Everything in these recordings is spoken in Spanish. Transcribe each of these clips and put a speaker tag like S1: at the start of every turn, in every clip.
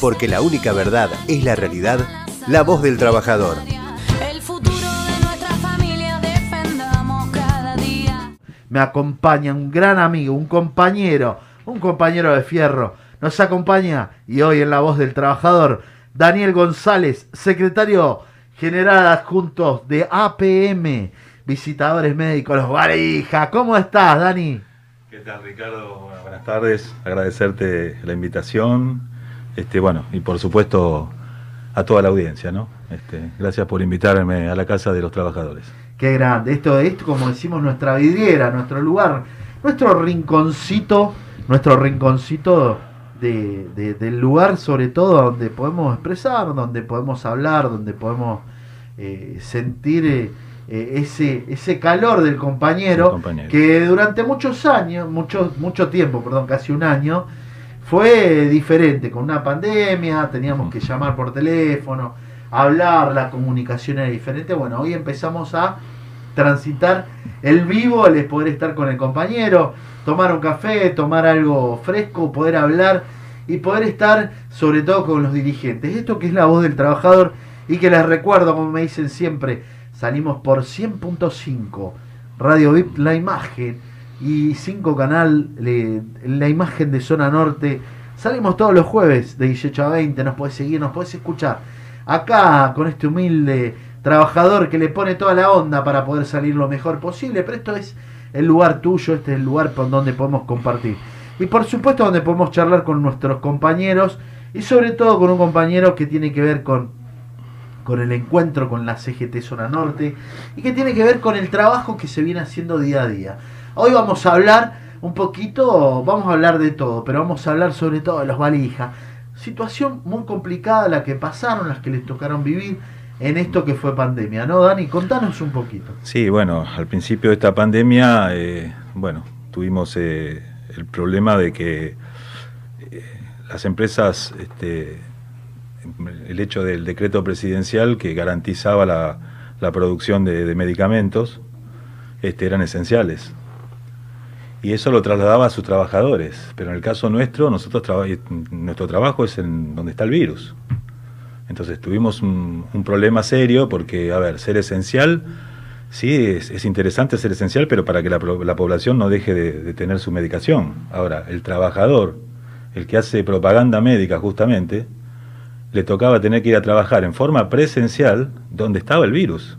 S1: Porque la única verdad es la realidad, la voz del trabajador.
S2: El futuro de nuestra familia defendamos cada día.
S3: Me acompaña un gran amigo, un compañero, un compañero de fierro. Nos acompaña y hoy en la voz del trabajador, Daniel González, secretario general adjunto de APM, visitadores médicos, los Varija. ¿Cómo estás, Dani?
S4: ¿Qué tal, Ricardo? Bueno, buenas tardes. Agradecerte la invitación. Este, bueno, y por supuesto a toda la audiencia, ¿no? Este, gracias por invitarme a la casa de los trabajadores.
S3: Qué grande. Esto es, como decimos, nuestra vidriera, nuestro lugar, nuestro rinconcito, nuestro rinconcito de, de- del lugar, sobre todo, donde podemos expresar, donde podemos hablar, donde podemos eh, sentir eh, ese, ese calor del compañero,
S4: Del compañero.
S3: que durante muchos años, mucho, mucho tiempo, perdón, casi un año, fue diferente. Con una pandemia teníamos que llamar por teléfono, hablar, la comunicación era diferente. Bueno, hoy empezamos a transitar el vivo, el poder estar con el compañero, tomar un café, tomar algo fresco, poder hablar y poder estar sobre todo con los dirigentes. Esto que es la voz del trabajador y que les recuerdo, como me dicen siempre, salimos por 100.5, Radio VIP La Imagen y 5 Canal, le- La Imagen de Zona Norte. Salimos todos los jueves de 18 a 20, nos podés seguir, nos podés escuchar. Acá con este humilde trabajador que le pone toda la onda para poder salir lo mejor posible, pero esto es el lugar tuyo, este es el lugar por donde podemos compartir. Y por supuesto donde podemos charlar con nuestros compañeros y sobre todo con un compañero que tiene que ver con, con el encuentro con la CGT Zona Norte y que tiene que ver con el trabajo que se viene haciendo día a día. Hoy vamos a hablar un poquito, vamos a hablar de todo, pero vamos a hablar sobre todo de los valijas. Situación muy complicada la que pasaron, las que les tocaron vivir en esto que fue pandemia, ¿no, Dani? Contanos un poquito.
S4: Sí, bueno, al principio de esta pandemia, eh, bueno, tuvimos eh, el problema de que eh, las empresas, este, el hecho del decreto presidencial que garantizaba la, producción de, de medicamentos, este, eran esenciales. Y eso lo trasladaba a sus trabajadores. Pero en el caso nuestro, nosotros traba- nuestro trabajo es en donde está el virus. Entonces tuvimos un, problema serio porque, a ver, ser esencial, sí, es, es interesante ser esencial, pero para que la, la población no deje de, de tener su medicación. Ahora, el trabajador, el que hace propaganda médica justamente, le tocaba tener que ir a trabajar en forma presencial donde estaba el virus.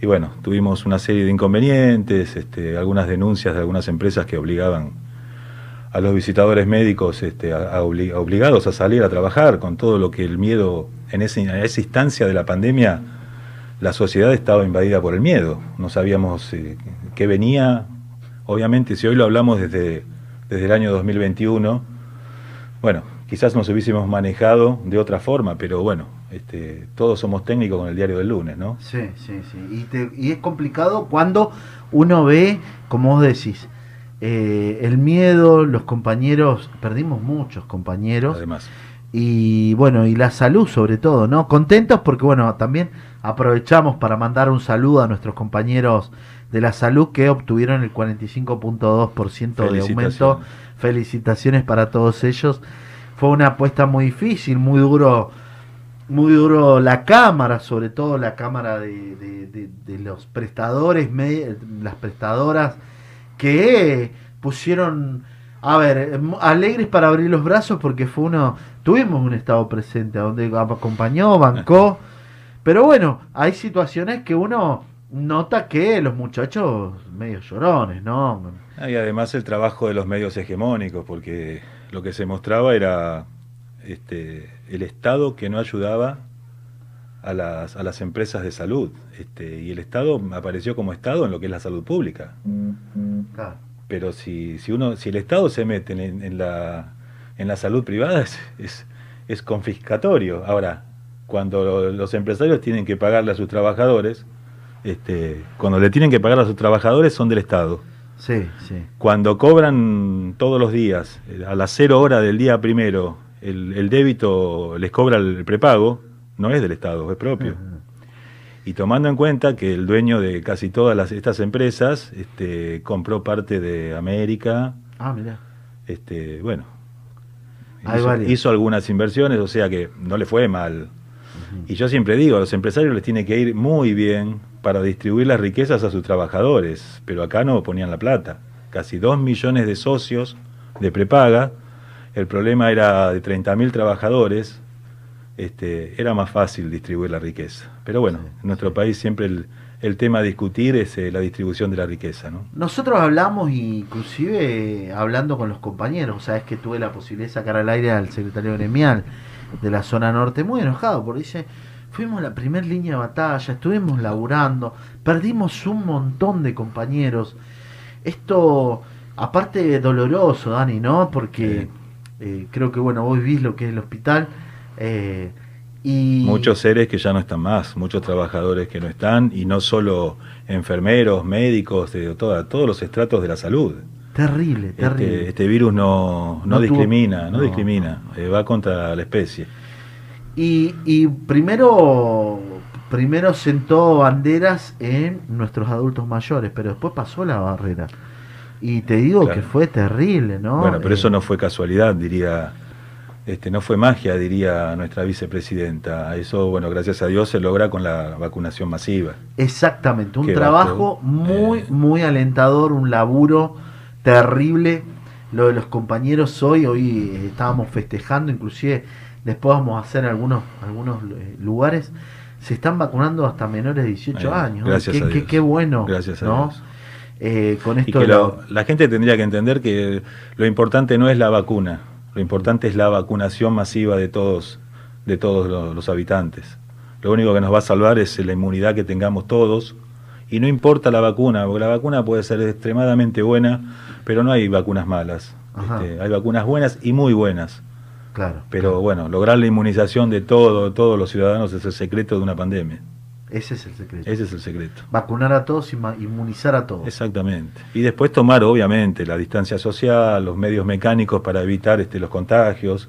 S4: Y bueno, tuvimos una serie de inconvenientes, este, algunas denuncias de algunas empresas que obligaban a los visitadores médicos este, a- a obli- obligados a salir a trabajar con todo lo que el miedo, en, ese, en esa instancia de la pandemia, la sociedad estaba invadida por el miedo. No sabíamos eh, qué venía. Obviamente, si hoy lo hablamos desde, desde el año 2021, bueno, quizás nos hubiésemos manejado de otra forma, pero bueno, este, todos somos técnicos con el diario del lunes, ¿no?
S3: Sí, sí, sí. Y, te- y es complicado cuando uno ve, como vos decís, eh, el miedo, los compañeros, perdimos muchos compañeros.
S4: Además.
S3: Y bueno, y la salud sobre todo, ¿no? Contentos porque bueno, también aprovechamos para mandar un saludo a nuestros compañeros de la salud que obtuvieron el 45.2% de aumento.
S4: Felicitaciones.
S3: Felicitaciones para todos ellos. Fue una apuesta muy difícil, muy duro, muy duro la cámara, sobre todo la cámara de, de- de- de los prestadores, me- las prestadoras que pusieron, a ver, alegres para abrir los brazos porque fue uno, tuvimos un estado presente donde acompañó, bancó, pero bueno, hay situaciones que uno nota que los muchachos medio llorones, ¿no?
S4: Ah, Y además el trabajo de los medios hegemónicos, porque lo que se mostraba era este, el Estado que no ayudaba a las, a las empresas de salud. Este, y el Estado apareció como Estado en lo que es la salud pública. Pero si, si, uno, si el Estado se mete en, en la, en la salud privada es, es, es confiscatorio. Ahora, cuando lo- los empresarios tienen que pagarle a sus trabajadores, este, cuando le tienen que pagar a sus trabajadores son del Estado.
S3: Sí, sí.
S4: Cuando cobran todos los días, a las cero horas del día primero, el, el débito les cobra el prepago, no es del Estado, es propio. Y tomando en cuenta que el dueño de casi todas las, estas empresas este, compró parte de América,
S3: Ah,
S4: este, bueno, hizo algunas inversiones, o sea que no le fue mal. Y yo siempre digo, a los empresarios les tiene que ir muy bien para distribuir las riquezas a sus trabajadores, pero acá no ponían la plata. Casi dos millones de socios de prepaga, el problema era de 30.000 trabajadores, este, era más fácil distribuir la riqueza. Pero bueno, en nuestro país siempre el, el tema a discutir es eh, la distribución de la riqueza, ¿no?
S3: Nosotros hablamos, inclusive eh, hablando con los compañeros, o sea, es que tuve la posibilidad de sacar al aire al secretario gremial de la zona norte, muy enojado, porque dice, fuimos la primera línea de batalla, estuvimos laburando, perdimos un montón de compañeros. Esto, aparte doloroso, Dani, ¿no? Porque eh, creo que, bueno, vos vís lo que es el hospital. eh, y
S4: Muchos seres que ya no están más, muchos trabajadores que no están, y no solo enfermeros, médicos, de toda- todos los estratos de la salud.
S3: Terrible, terrible.
S4: Este, este virus no, no,
S3: No tuvo-
S4: discrimina, no,
S3: no.
S4: discrimina, eh, va contra la especie.
S3: Y, y primero, primero sentó banderas en nuestros adultos mayores, pero después pasó la barrera. Y te digo
S4: Claro.
S3: que fue terrible, ¿no?
S4: Bueno, pero
S3: Eh,
S4: eso no fue casualidad, diría, este, no fue magia, diría nuestra vicepresidenta. Eso, bueno, gracias a Dios se logra con la vacunación masiva.
S3: Exactamente, un trabajo muy,
S4: eh,
S3: muy alentador, un laburo terrible. Lo de los compañeros hoy, hoy eh, estábamos festejando, inclusive después vamos a hacer algunos, algunos eh, lugares, se están vacunando hasta menores de 18
S4: Eh,
S3: años.
S4: gracias
S3: qué,
S4: a
S3: qué-
S4: Dios.
S3: qué bueno.
S4: Gracias a
S3: ¿no?
S4: Dios.
S3: Eh, con
S4: Y que lo-
S3: la-
S4: la gente tendría que entender que lo importante no es la vacuna, lo importante es la vacunación masiva de todos, de todos lo- los, habitantes. Lo único que nos va a salvar es la inmunidad que tengamos todos. Y no importa la vacuna, porque la vacuna puede ser extremadamente buena, pero no hay vacunas malas. Este, hay vacunas buenas y muy buenas.
S3: Claro.
S4: Pero bueno, lograr la inmunización de todo, todos los ciudadanos es el secreto de una pandemia.
S3: Ese es el secreto.
S4: Ese es el secreto.
S3: Vacunar a todos y inmunizar a todos.
S4: Exactamente. Y después tomar, obviamente, la distancia social, los medios mecánicos para evitar este, los contagios.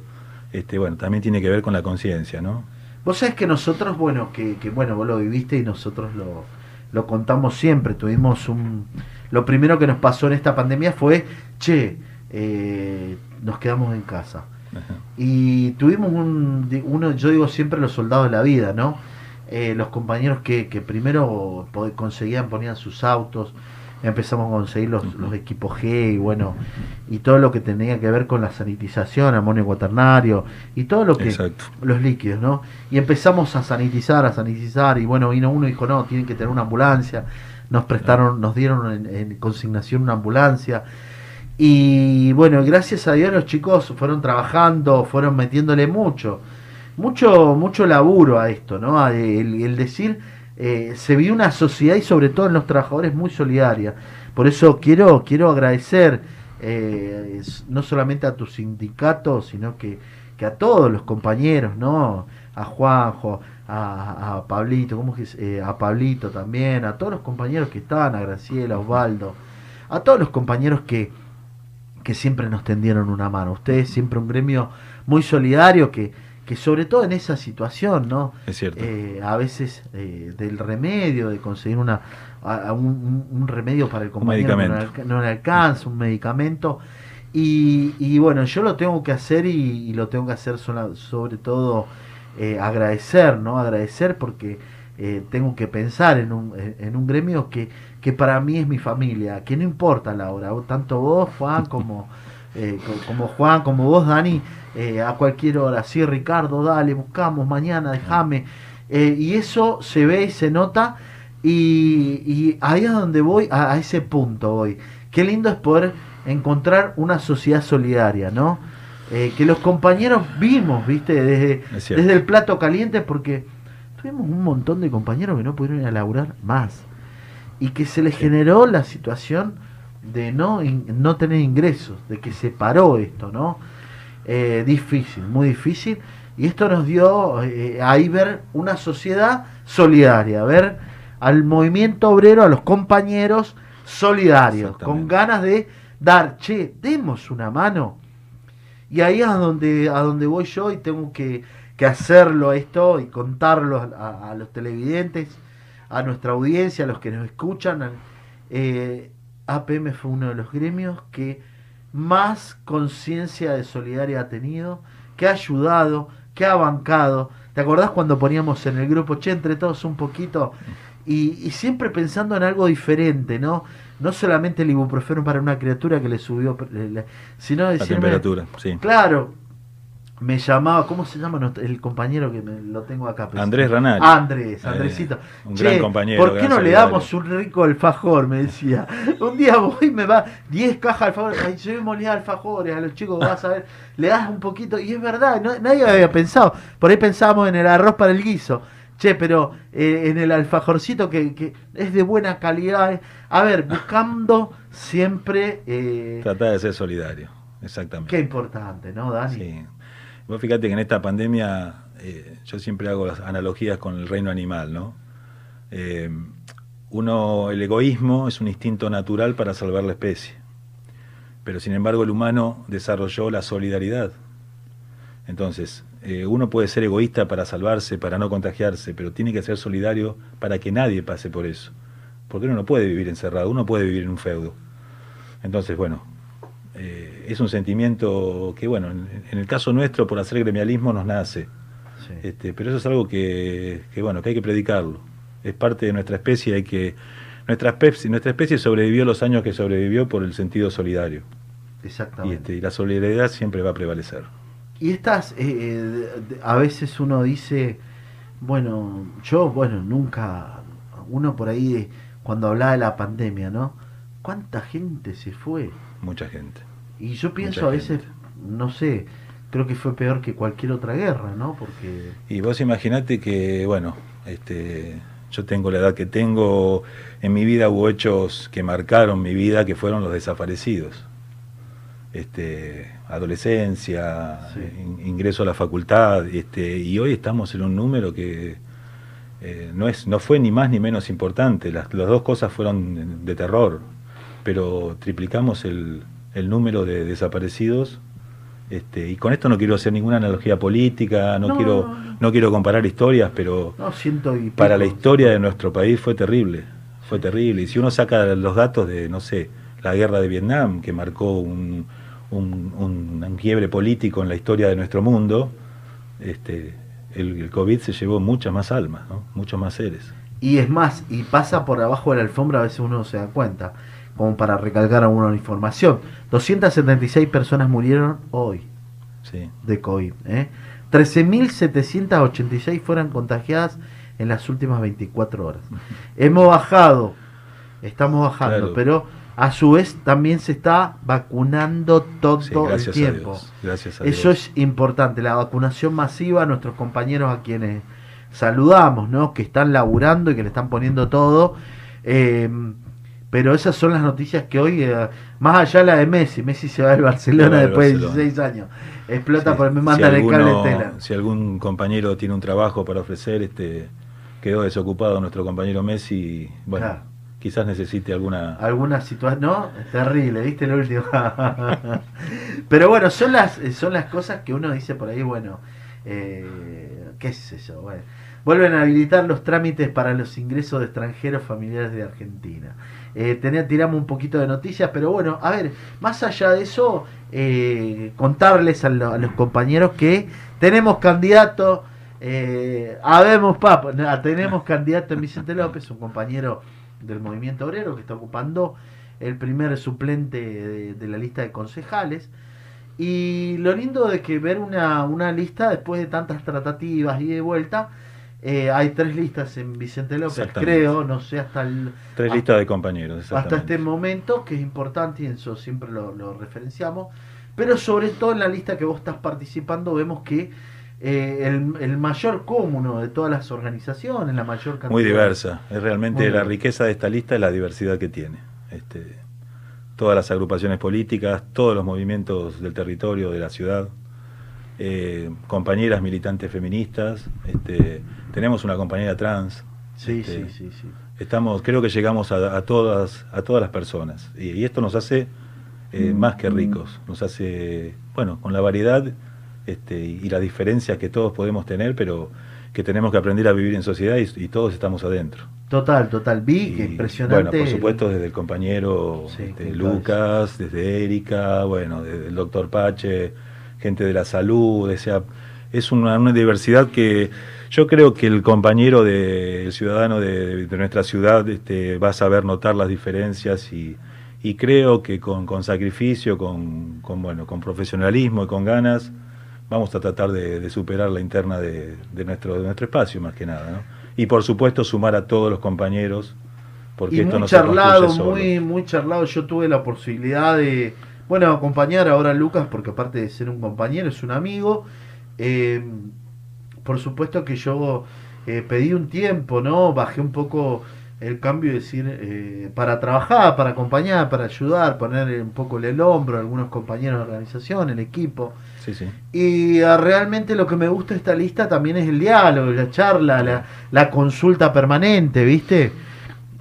S4: Este, bueno, también tiene que ver con la conciencia, ¿no?
S3: Vos sabés que nosotros, bueno, que, que, bueno, vos lo viviste y nosotros lo, lo contamos siempre. Tuvimos un. Lo primero que nos pasó en esta pandemia fue, che, eh, nos quedamos en casa.
S4: Ajá.
S3: Y tuvimos un, uno, yo digo siempre los soldados de la vida, ¿no? Eh, los compañeros que, que primero conseguían, ponían sus autos, empezamos a conseguir los, los equipos G y bueno, y todo lo que tenía que ver con la sanitización, amonio cuaternario y todo lo que,
S4: Exacto.
S3: los líquidos, ¿no? Y empezamos a sanitizar, a sanitizar y bueno, vino uno y dijo, no, tienen que tener una ambulancia, nos prestaron, nos dieron en, en consignación una ambulancia. Y bueno, gracias a Dios los chicos fueron trabajando, fueron metiéndole mucho, mucho, mucho laburo a esto, ¿no? El, el decir, eh, se vio una sociedad y sobre todo en los trabajadores muy solidaria. Por eso quiero, quiero agradecer eh, no solamente a tu sindicato, sino que, que a todos los compañeros, ¿no? A Juanjo, a, a Pablito, ¿cómo que es? Eh, a Pablito también, a todos los compañeros que estaban, a Graciela, a Osvaldo, a todos los compañeros que, que siempre nos tendieron una mano. Ustedes siempre un gremio muy solidario que, que sobre todo en esa situación, ¿no?
S4: Es cierto.
S3: Eh, a veces eh, del remedio, de conseguir una a- un, un- un remedio para el compañero le
S4: medicamento.
S3: no le alcanza, un medicamento. Y, y bueno, yo lo tengo que hacer y, y lo tengo que hacer sola- sobre todo eh, agradecer, ¿no? Agradecer porque eh, tengo que pensar en un, en- un gremio que, que para mí es mi familia, que no importa la hora, tanto vos, Juan, como, eh, co- como Juan, como vos, Dani, eh, a cualquier hora. Sí, Ricardo, dale, buscamos mañana, déjame. Eh, y eso se ve y se nota. Y, y ahí es donde voy, a, a ese punto voy. Qué lindo es poder encontrar una sociedad solidaria, ¿no? Que los compañeros vimos, ¿viste? Desde, el plato caliente, porque tuvimos un montón de compañeros que no pudieron ir a laburar más. Y que se les generó la situación de no, in- no tener ingresos, de que se paró esto, ¿no? Eh, difícil, muy difícil. Y esto nos dio eh, ahí ver una sociedad solidaria, ver al movimiento obrero, a los compañeros solidarios, con ganas de dar, che, demos una mano. Y ahí es a donde, a donde voy yo y tengo que, que hacerlo esto y contarlo a, a los televidentes, a nuestra audiencia, a los que nos escuchan. eh, APM fue uno de los gremios que más conciencia de solidaridad ha tenido, que ha ayudado, que ha bancado. ¿Te acordás cuando poníamos en el grupo, che, entre todos un poquito? Y, y siempre pensando en algo diferente, ¿no? No solamente el ibuprofeno para una criatura que le subió, le- le- sino
S4: La
S3: decirme,
S4: temperatura, sí.
S3: Claro, me llamaba, ¿cómo se llama el compañero que me, lo tengo acá?
S4: Andrés Ranal.
S3: Andrés,
S4: Eh,
S3: Andresito.
S4: un
S3: Che,
S4: gran compañero,
S3: ¿Por qué no le
S4: solidario.
S3: damos un rico alfajor? Me decía. Un día voy y me va 10 cajas de alfajores. Ay, molía alfajores a los chicos, vas a ver. Le das un poquito. Y es verdad, no- nadie había pensado. Por ahí pensábamos en el arroz para el guiso. Che, pero eh, en el alfajorcito que, que es de buena calidad. eh. A ver, buscando siempre. eh,
S4: Tratar de ser solidario, exactamente.
S3: qué importante, ¿no, Dani?
S4: Sí. Vos fíjate que en esta pandemia eh, yo siempre hago las analogías con el reino animal, ¿no? Eh, uno, el egoísmo es un instinto natural para salvar la especie, pero sin embargo el humano desarrolló la solidaridad. Entonces, eh, uno puede ser egoísta para salvarse, para no contagiarse, pero tiene que ser solidario para que nadie pase por eso. Porque uno no puede vivir encerrado, uno puede vivir en un feudo. Entonces, bueno, es un sentimiento que, bueno, en, en el caso nuestro, por hacer gremialismo, nos nace.
S3: Sí.
S4: Este, pero eso es algo que, que, bueno, que hay que predicarlo. Es parte de nuestra especie, hay que nuestra especie, nuestra especie sobrevivió los años que sobrevivió por el sentido solidario. Y,
S3: Exactamente.
S4: este, y la solidaridad siempre va a prevalecer.
S3: Y estas, eh, eh, a veces uno dice, bueno, yo, bueno, nunca, uno por ahí, cuando hablaba de la pandemia, ¿no? ¿Cuánta gente se fue?
S4: Mucha gente.
S3: Y yo pienso
S4: Mucha
S3: a veces,
S4: gente.
S3: no sé, creo que fue peor que cualquier otra guerra, ¿no? Porque,
S4: Y vos imaginate que, bueno, este, yo tengo la edad que tengo, en mi vida hubo hechos que marcaron mi vida, que fueron los desaparecidos. Este, adolescencia,
S3: Sí.
S4: in- ingreso a la facultad, este, y hoy estamos en un número que eh, no, es, no fue ni más ni menos importante, las, las dos cosas fueron de terror, pero triplicamos el, el número de desaparecidos este, y con esto no quiero hacer ninguna analogía política, no,
S3: No,
S4: quiero
S3: no,
S4: quiero comparar historias, pero
S3: no, siento y
S4: para la historia de nuestro país fue terrible, fue terrible. Y si uno saca los datos de, no sé, la guerra de Vietnam, que marcó un, un, un- un quiebre político en la historia de nuestro mundo, este, el, el COVID se llevó muchas más almas, ¿no? muchos más seres.
S3: Y es más, y pasa por abajo de la alfombra, a veces uno no se da cuenta, como para recalcar alguna información. 276 personas murieron hoy.
S4: Sí.
S3: de COVID. ¿eh? 13.786 fueron contagiadas en las últimas 24 horas. Hemos bajado, estamos bajando,
S4: Claro.
S3: pero a su vez también se está vacunando todo
S4: Sí,
S3: el
S4: gracias a
S3: tiempo.
S4: Dios. Gracias a
S3: Eso
S4: Dios.
S3: es importante, la vacunación masiva, nuestros compañeros a quienes saludamos, ¿no? que están laburando y que le están poniendo todo. eh, pero esas son las noticias que hoy, eh, más allá de la de Messi, Messi se va del Barcelona
S4: va
S3: después de
S4: Barcelona.
S3: 16 años. Explota
S4: Sí,
S3: porque me
S4: si
S3: mandan el cable tela.
S4: Si algún compañero tiene un trabajo para ofrecer, este quedó desocupado nuestro compañero Messi, bueno,
S3: Claro.
S4: quizás necesite alguna...
S3: Alguna situación, no, terrible, viste lo último. Pero bueno, son las, son las cosas que uno dice por ahí, bueno, eh, qué sé yo, bueno. Vuelven a habilitar los trámites para los ingresos de extranjeros familiares de Argentina. Eh, tenía- tiramos un poquito de noticias, pero bueno, a ver, más allá de eso, eh, contarles a, lo- a los compañeros que tenemos candidato, eh, habemos papo, tenemos candidato en Vicente López, un compañero del movimiento obrero que está ocupando el primer suplente de, de la lista de concejales. Y lo lindo de que ver una, una lista después de tantas tratativas y de vuelta, eh, hay tres listas en Vicente López, creo, no sé, hasta el,
S4: Tres
S3: hasta-
S4: listas de compañeros,
S3: hasta este momento, que es importante y eso siempre lo, lo referenciamos, pero sobre todo en la lista que vos estás participando vemos que eh, el, el mayor cúmulo de todas las organizaciones, la mayor cantidad...
S4: Muy diversa. Es realmente la riqueza de esta lista es la diversidad que tiene. Este, todas las agrupaciones políticas, todos los movimientos del territorio, de la ciudad, eh, compañeras militantes feministas, este, tenemos una compañera trans.
S3: Sí,
S4: este,
S3: sí, sí, sí.
S4: Estamos, creo que llegamos a, a todas, a todas las personas. Y, y esto nos hace eh, más que ricos. Nos hace, bueno, con la variedad este, y, las diferencias que todos podemos tener, pero que tenemos que aprender a vivir en sociedad y, y todos estamos adentro.
S3: Total, total. Vi que impresionante.
S4: Bueno, por supuesto, desde el compañero
S3: Sí,
S4: este. Lucas, desde Erika, bueno, desde el doctor Pache, gente de la salud, o sea, es una, una diversidad que yo creo que el compañero de, el ciudadano de, de nuestra ciudad este, va a saber notar las diferencias y, y creo que con, con sacrificio, con, con, bueno, con profesionalismo y con ganas, vamos a tratar de, de superar la interna de, de nuestro, de nuestro espacio más que nada, ¿no? Y por supuesto sumar a todos los compañeros, porque
S3: y
S4: esto
S3: muy
S4: no se
S3: charlado,
S4: construye solo.
S3: muy, muy charlado. Yo tuve la posibilidad de, bueno, acompañar ahora a Lucas, porque aparte de ser un compañero, es un amigo. Eh, por supuesto que yo eh, pedí un tiempo, ¿no? Bajé un poco el cambio y decir, eh, para trabajar, para acompañar, para ayudar, poner un poco el hombro a algunos compañeros de organización, el equipo.
S4: Sí, sí.
S3: Y ah, realmente lo que me gusta de esta lista también es el diálogo, la charla, la, la consulta permanente, ¿viste?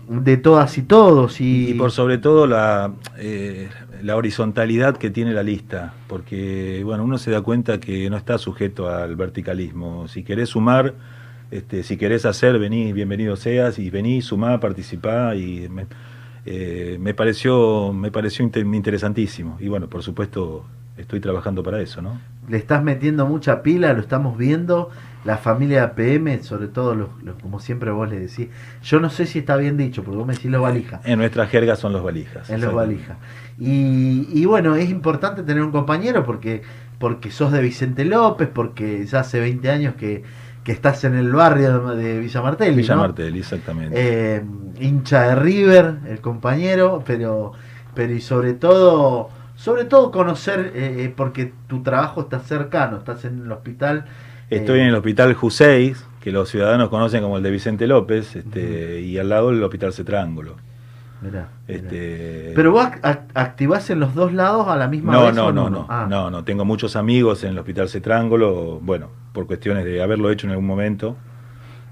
S3: De todas y todos. Y,
S4: Y por sobre todo la, eh, la horizontalidad que tiene la lista, porque bueno, uno se da cuenta que no está sujeto al verticalismo. Si querés sumar, este, si querés hacer, vení, bienvenido seas, y vení, sumá, participá, y me, eh, me pareció, me pareció inter- interesantísimo. Y bueno, por supuesto, estoy trabajando para eso, ¿no?
S3: le estás metiendo mucha pila, lo estamos viendo. La familia PM, sobre todo, los, los- como siempre vos le decís. Yo no sé si está bien dicho, porque vos me decís los valijas.
S4: En nuestra jerga son los valijas.
S3: En los valijas. Y, y bueno, es importante tener un compañero porque, porque sos de Vicente López, porque ya hace 20 años que, que estás en el barrio de Villa Martelli.
S4: Villa
S3: ¿no?
S4: Martelli, exactamente.
S3: Eh, hincha de River, el compañero, pero, pero y sobre todo, sobre todo conocer, eh, eh, porque tu trabajo está cercano, estás en el hospital.
S4: Estoy
S3: eh,
S4: en el hospital Juseis, que los ciudadanos conocen como el de Vicente López, este, y al lado el hospital Cetrángulo.
S3: mirá, mirá.
S4: Este,
S3: Pero vos ac- ac- activás en los dos lados a la misma
S4: no,
S3: vez.
S4: no,
S3: o
S4: no, no,
S3: Ah,
S4: no, no. Tengo muchos amigos en el hospital Cetrángulo, bueno, por cuestiones de haberlo hecho en algún momento,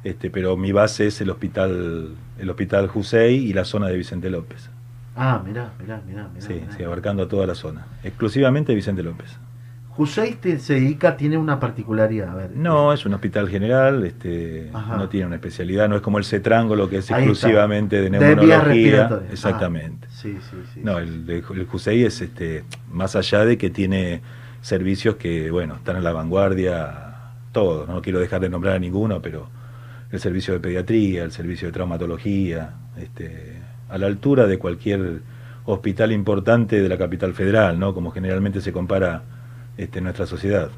S4: este, pero mi base es el hospital, el hospital Jusey y la zona de Vicente López.
S3: Ah, mirá, mirá, mirá. mirá,
S4: Sí,
S3: mirá.
S4: sí, abarcando a toda la zona. Exclusivamente Vicente López.
S3: Jusey te- se dedica, tiene una particularidad. A ver,
S4: No, es un hospital general, este,
S3: Ajá.
S4: no tiene una especialidad, no es como el Cetrángulo que es
S3: Ahí
S4: exclusivamente de
S3: De
S4: neumología. Exactamente.
S3: Ah, sí, sí, sí.
S4: No, el, de- el CUSEI es este, más allá de que tiene servicios que, bueno, están a la vanguardia, todos, no quiero dejar de nombrar a ninguno, pero el servicio de pediatría, el servicio de traumatología, este, a la altura de cualquier hospital importante de la capital federal, ¿no? Como generalmente se compara este, nuestra sociedad.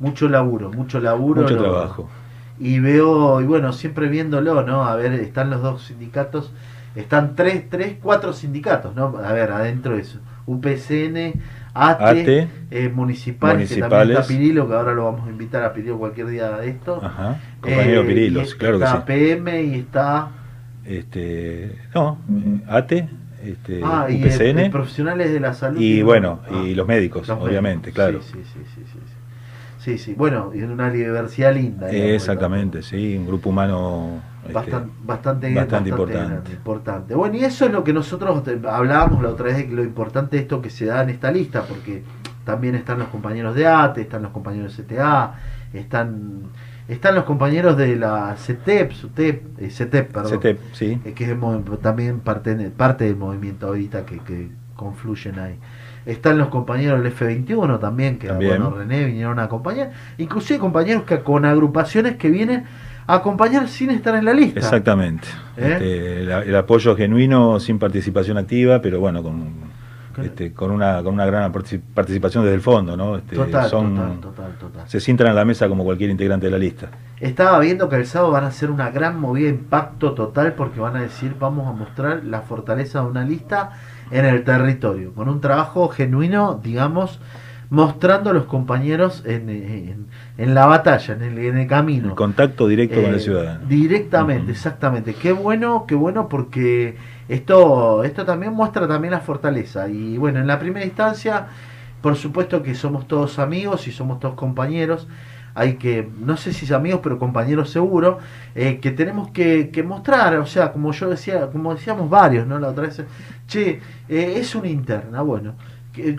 S3: Mucho laburo, mucho laburo.
S4: Mucho trabajo.
S3: Y veo, y bueno, siempre viéndolo, ¿no? A ver, están los dos sindicatos, están tres, tres, cuatro sindicatos, ¿no? A ver, adentro de eso. UPCN, ATE,
S4: ATE,
S3: eh, municipales, que también
S4: municipales.
S3: está Pirilo, que ahora lo vamos a invitar a Pirilo cualquier día de esto.
S4: Ajá, compañero
S3: Eh,
S4: Pirilos,
S3: y
S4: claro que
S3: está
S4: sí.
S3: PM y está...
S4: Este, no, ATE, este,
S3: ah, y
S4: UPCN.
S3: eh, profesionales de la salud.
S4: Y
S3: no-
S4: bueno,
S3: ah,
S4: y los médicos,
S3: los
S4: obviamente,
S3: médicos.
S4: claro.
S3: Sí, sí, sí, sí, sí, sí. Bueno, y en una diversidad linda.
S4: Exactamente, sí, un grupo humano este,
S3: Bastante, bastante,
S4: bastante importante.
S3: grande, importante. Bueno, y eso es lo que nosotros hablábamos la otra vez, de que lo importante de esto que se da en esta lista, porque también están los compañeros de ATE, están los compañeros de CTA, están están los compañeros de la CETEP, SUTEP, eh, CETEP, perdón,
S4: CETEP, sí.
S3: eh, que es también parte, parte del movimiento ahorita que, que confluyen ahí. Están los compañeros del F21 también, que
S4: También.
S3: bueno, René vinieron a acompañar, inclusive compañeros que con agrupaciones que vienen a acompañar sin estar en la lista.
S4: Exactamente.
S3: ¿Eh?
S4: Este, el, el apoyo genuino sin participación activa, pero bueno, con,
S3: Con-
S4: este, con, una, con una gran partici- participación desde el fondo, ¿no? Este,
S3: Total,
S4: son-
S3: total, total, total.
S4: Se sientan a la mesa como cualquier integrante de la lista.
S3: Estaba viendo que el sábado van a hacer una gran movida, impacto total, porque van a decir, vamos a mostrar la fortaleza de una lista en el territorio, con un trabajo genuino, digamos, mostrando a los compañeros en, en- en la batalla, en el, en el camino.
S4: El contacto directo con
S3: Eh,
S4: el ciudadano.
S3: Directamente, exactamente. Qué bueno, qué bueno porque esto, esto también muestra también la fortaleza. Y bueno, en la primera instancia, por supuesto que somos todos amigos y somos todos compañeros. Hay que, no sé si amigos, pero compañeros seguro, eh, que tenemos que, que mostrar, o sea, como yo decía, como decíamos varios, ¿no? La otra vez, che, eh, es una interna, bueno,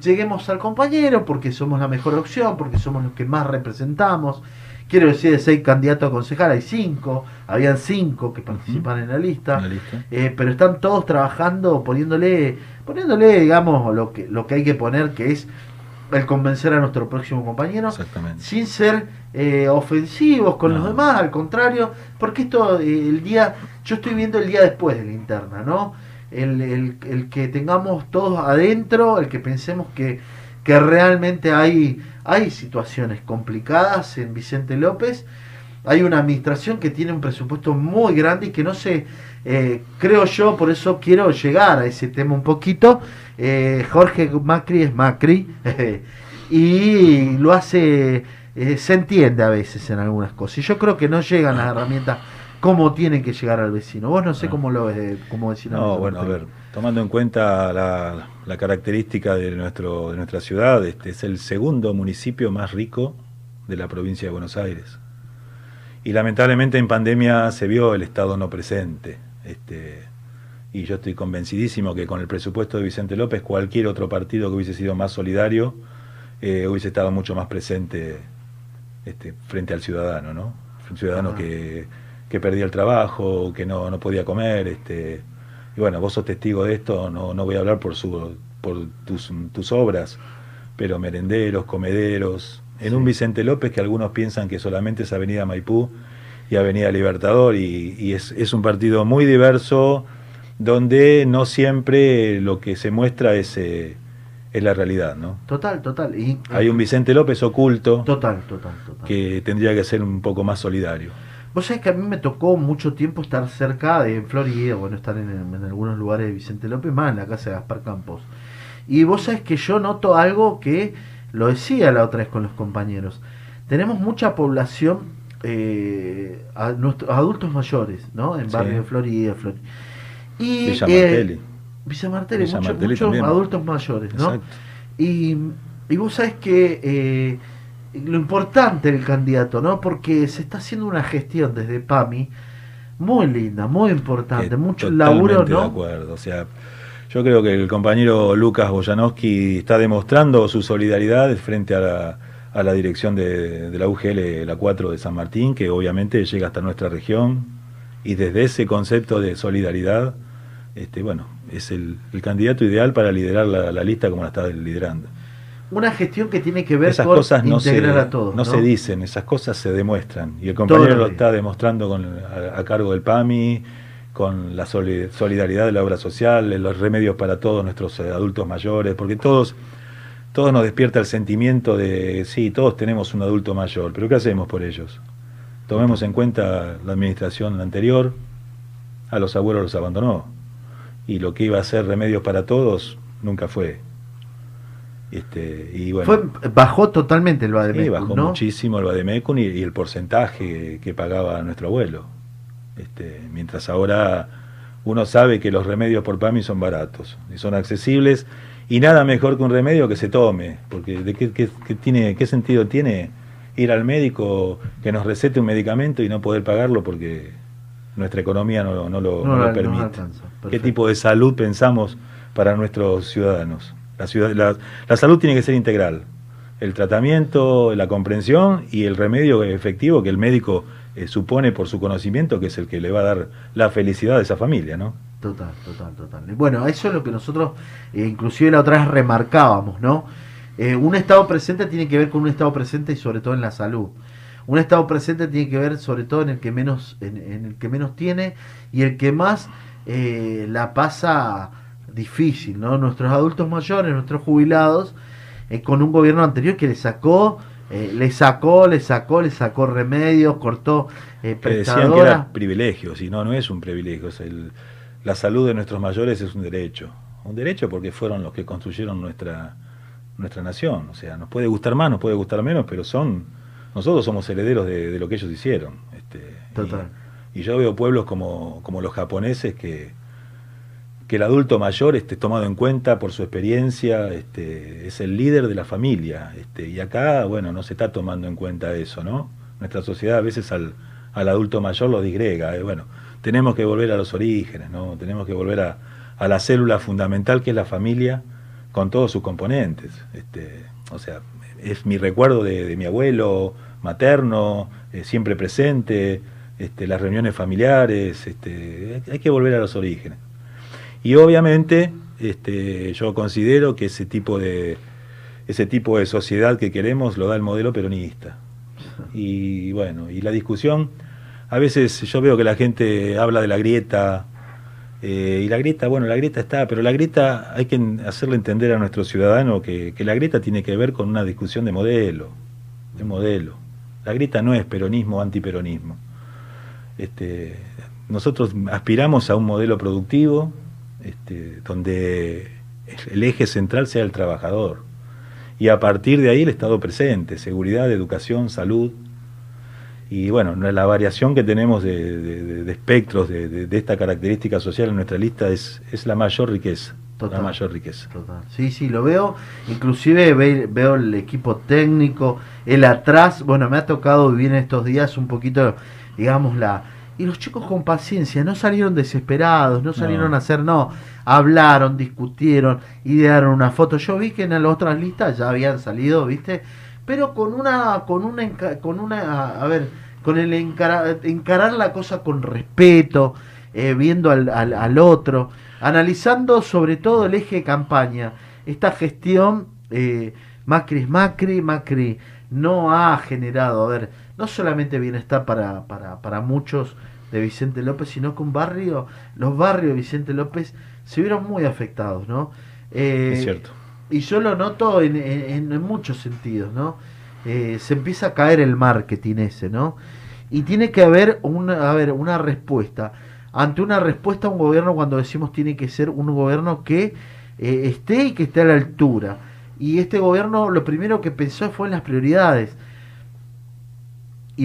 S3: lleguemos al compañero porque somos la mejor opción, porque somos los que más representamos. Quiero decir, de seis candidatos a concejal hay cinco, habían cinco que participan en la lista.
S4: En la lista.
S3: Eh, pero están todos trabajando, poniéndole, poniéndole, digamos, lo que, lo que hay que poner, que es el convencer a nuestro próximo compañero, sin ser eh, ofensivos con
S4: No.
S3: los demás, al contrario, porque esto, eh, el día, yo estoy viendo el día después de la interna, ¿no? El, el- el que tengamos todos adentro, el que pensemos que, que realmente hay, hay situaciones complicadas en Vicente López, hay una administración que tiene un presupuesto muy grande y que no se, eh, creo yo, por eso quiero llegar a ese tema un poquito. Eh, Jorge Macri es Macri y lo hace, eh, se entiende a veces en algunas cosas. Yo creo que no llegan las herramientas como tienen que llegar al vecino. Vos no sé
S4: Ah.
S3: cómo lo ves como vecino.
S4: No, bueno, a ver, tomando en cuenta la, la característica de, nuestro, de nuestra ciudad, este es el segundo municipio más rico de la provincia de Buenos Aires. Y lamentablemente en pandemia se vio el Estado no presente. Este, y yo estoy convencidísimo que con el presupuesto de Vicente López, cualquier otro partido que hubiese sido más solidario, eh, hubiese estado mucho más presente este, frente al ciudadano, ¿no? Un ciudadano
S3: Ajá.
S4: que, que perdía el trabajo, que no, no podía comer, este, y bueno, vos sos testigo de esto, no, no voy a hablar por su, por tus, tus obras, pero merenderos, comederos, en
S3: Sí.
S4: un Vicente López que algunos piensan que solamente es Avenida Maipú y Avenida Libertador, y, y es, es un partido muy diverso, donde no siempre lo que se muestra es, eh, es la realidad, ¿no?
S3: Total, total. Y,
S4: Hay un Vicente López oculto
S3: Total, total, total.
S4: que tendría que ser un poco más solidario.
S3: Vos sabés que a mí me tocó mucho tiempo estar cerca de Florida, bueno, estar en, en algunos lugares de Vicente López, más en la casa de Gaspar Campos. Y vos sabés que yo noto algo que lo decía la otra vez con los compañeros. Tenemos mucha población, eh, a nuestros adultos mayores, ¿no? En
S4: Sí.
S3: barrio de Florida, Florida. Y,
S4: Villa
S3: eh,
S4: Martelli.
S3: Villa Martelli,
S4: Villa
S3: mucho-
S4: Martelli
S3: muchos
S4: también.
S3: adultos mayores, ¿no?
S4: Exacto.
S3: Y, y vos sabés que eh, lo importante del candidato, ¿no? Porque se está haciendo una gestión desde PAMI muy linda, muy importante,
S4: Que
S3: mucho laburo,
S4: de
S3: ¿no?
S4: acuerdo. O sea, yo creo que el compañero Lucas Boyanowski está demostrando su solidaridad frente a la, a la dirección de, de la UGL, la 4 de San Martín, que obviamente llega hasta nuestra región. Y desde ese concepto de solidaridad, este, bueno, es el, el candidato ideal para liderar la, la lista como la está liderando.
S3: Una gestión que tiene que ver
S4: esas
S3: con
S4: cosas no, se,
S3: integrar a todos.
S4: no se dicen, esas cosas se demuestran. Y el compañero lo está demostrando con, a, a cargo del PAMI, con la soli- solidaridad de la obra social, los remedios para todos nuestros eh, adultos mayores, porque todos, todos nos despierta el sentimiento de, sí, todos tenemos un adulto mayor, pero ¿qué hacemos por ellos? Tomemos en cuenta la administración anterior, a los abuelos los abandonó, y lo que iba a ser remedios para todos nunca fue. Este, y bueno,
S3: Fue, bajó totalmente el Bademecum,
S4: Sí, bajó
S3: ¿no?
S4: muchísimo el Bademecum y, y el porcentaje que pagaba nuestro abuelo. Este, mientras ahora uno sabe que los remedios por PAMI son baratos y son accesibles y nada mejor que un remedio que se tome, porque ¿de qué, qué- qué tiene, qué sentido tiene ir al médico que nos recete un medicamento y no poder pagarlo porque nuestra economía no, no lo,
S3: No
S4: no lo permite? ¿Qué tipo de salud pensamos para nuestros ciudadanos? La, salud tiene que ser integral. El tratamiento, la comprensión y el remedio efectivo que el médico eh, supone por su conocimiento, que es el que le va a dar la felicidad a esa familia, ¿no?
S3: Total, total, total. Bueno, eso es lo que nosotros, eh, inclusive la otra vez remarcábamos, ¿no? Eh, un estado presente tiene que ver con un estado presente y sobre todo en la salud. Un estado presente tiene que ver sobre todo en el que menos, en, el que menos tiene y el que más la pasa difícil, ¿no? Nuestros adultos mayores, nuestros jubilados, eh, con un gobierno anterior que le sacó, eh, le sacó, le sacó, le sacó remedios, cortó eh,
S4: Que decían que era privilegio, y no, no es un privilegio. es el- la salud de nuestros mayores es un derecho. Un derecho porque fueron los que construyeron nuestra, nuestra nación. O sea, nos puede gustar más, nos puede gustar menos, pero son nosotros somos herederos de, de lo que ellos hicieron. Este, y-
S3: Total.
S4: Y, yo veo pueblos como, como los japoneses que, que el adulto mayor esté tomado en cuenta por su experiencia, este, es el líder de la familia. Este, y acá, bueno, no se está tomando en cuenta eso, ¿no? Nuestra sociedad a veces al, al adulto mayor lo disgrega. eh, bueno, tenemos que volver a los orígenes, ¿no? Tenemos que volver a, a la célula fundamental que es la familia con todos sus componentes. Este, o sea, es mi recuerdo de, mi abuelo materno, eh, siempre presente, este, las reuniones familiares, hay que volver a los orígenes. Y obviamente este, yo considero que ese tipo de ese tipo de sociedad que queremos lo da el modelo peronista. Y bueno, y la discusión, a veces yo veo que la gente habla de la grieta, eh, y la grieta, bueno, la grieta está, pero la grieta hay que hacerle entender a nuestro ciudadano que, que la grieta tiene que ver con una discusión de modelo, de modelo. La grieta no es peronismo o antiperonismo. Este, nosotros aspiramos a un modelo productivo este, donde el eje central sea el trabajador. Y a partir de ahí el Estado presente, seguridad, educación, salud. Y bueno, la variación que tenemos de, de- de espectros de, de- esta característica social en nuestra lista es, es la mayor riqueza.
S3: Total.
S4: La mayor riqueza.
S3: Total. Sí, sí, lo veo. Inclusive ve- veo el equipo técnico, el atrás. Bueno, me ha tocado vivir en estos días un poquito, digamos, la... Y los chicos con paciencia, no salieron desesperados, no salieron
S4: No.
S3: a hacer, no. Hablaron, discutieron, idearon una foto. Yo vi que en las otras listas ya habían salido, ¿viste? Pero con una, con una, con una, a ver, con el encara- encarar la cosa con respeto, eh, viendo al, al, al otro, analizando sobre todo el eje de campaña. Esta gestión, eh, Macri es Macri, Macri no ha generado, a ver, no solamente bienestar para, para, para muchos de Vicente López, sino que un barrio, los barrios de Vicente López se vieron muy afectados, ¿no? Eh,
S4: Es cierto.
S3: y yo lo noto en, en- en muchos sentidos, ¿no? Eh, se empieza a caer el marketing ese, ¿no? Y tiene que haber una, a ver, una respuesta. Ante una respuesta a un gobierno, cuando decimos tiene que ser un gobierno que eh, esté y que esté a la altura. Y este gobierno lo primero que pensó fue en las prioridades.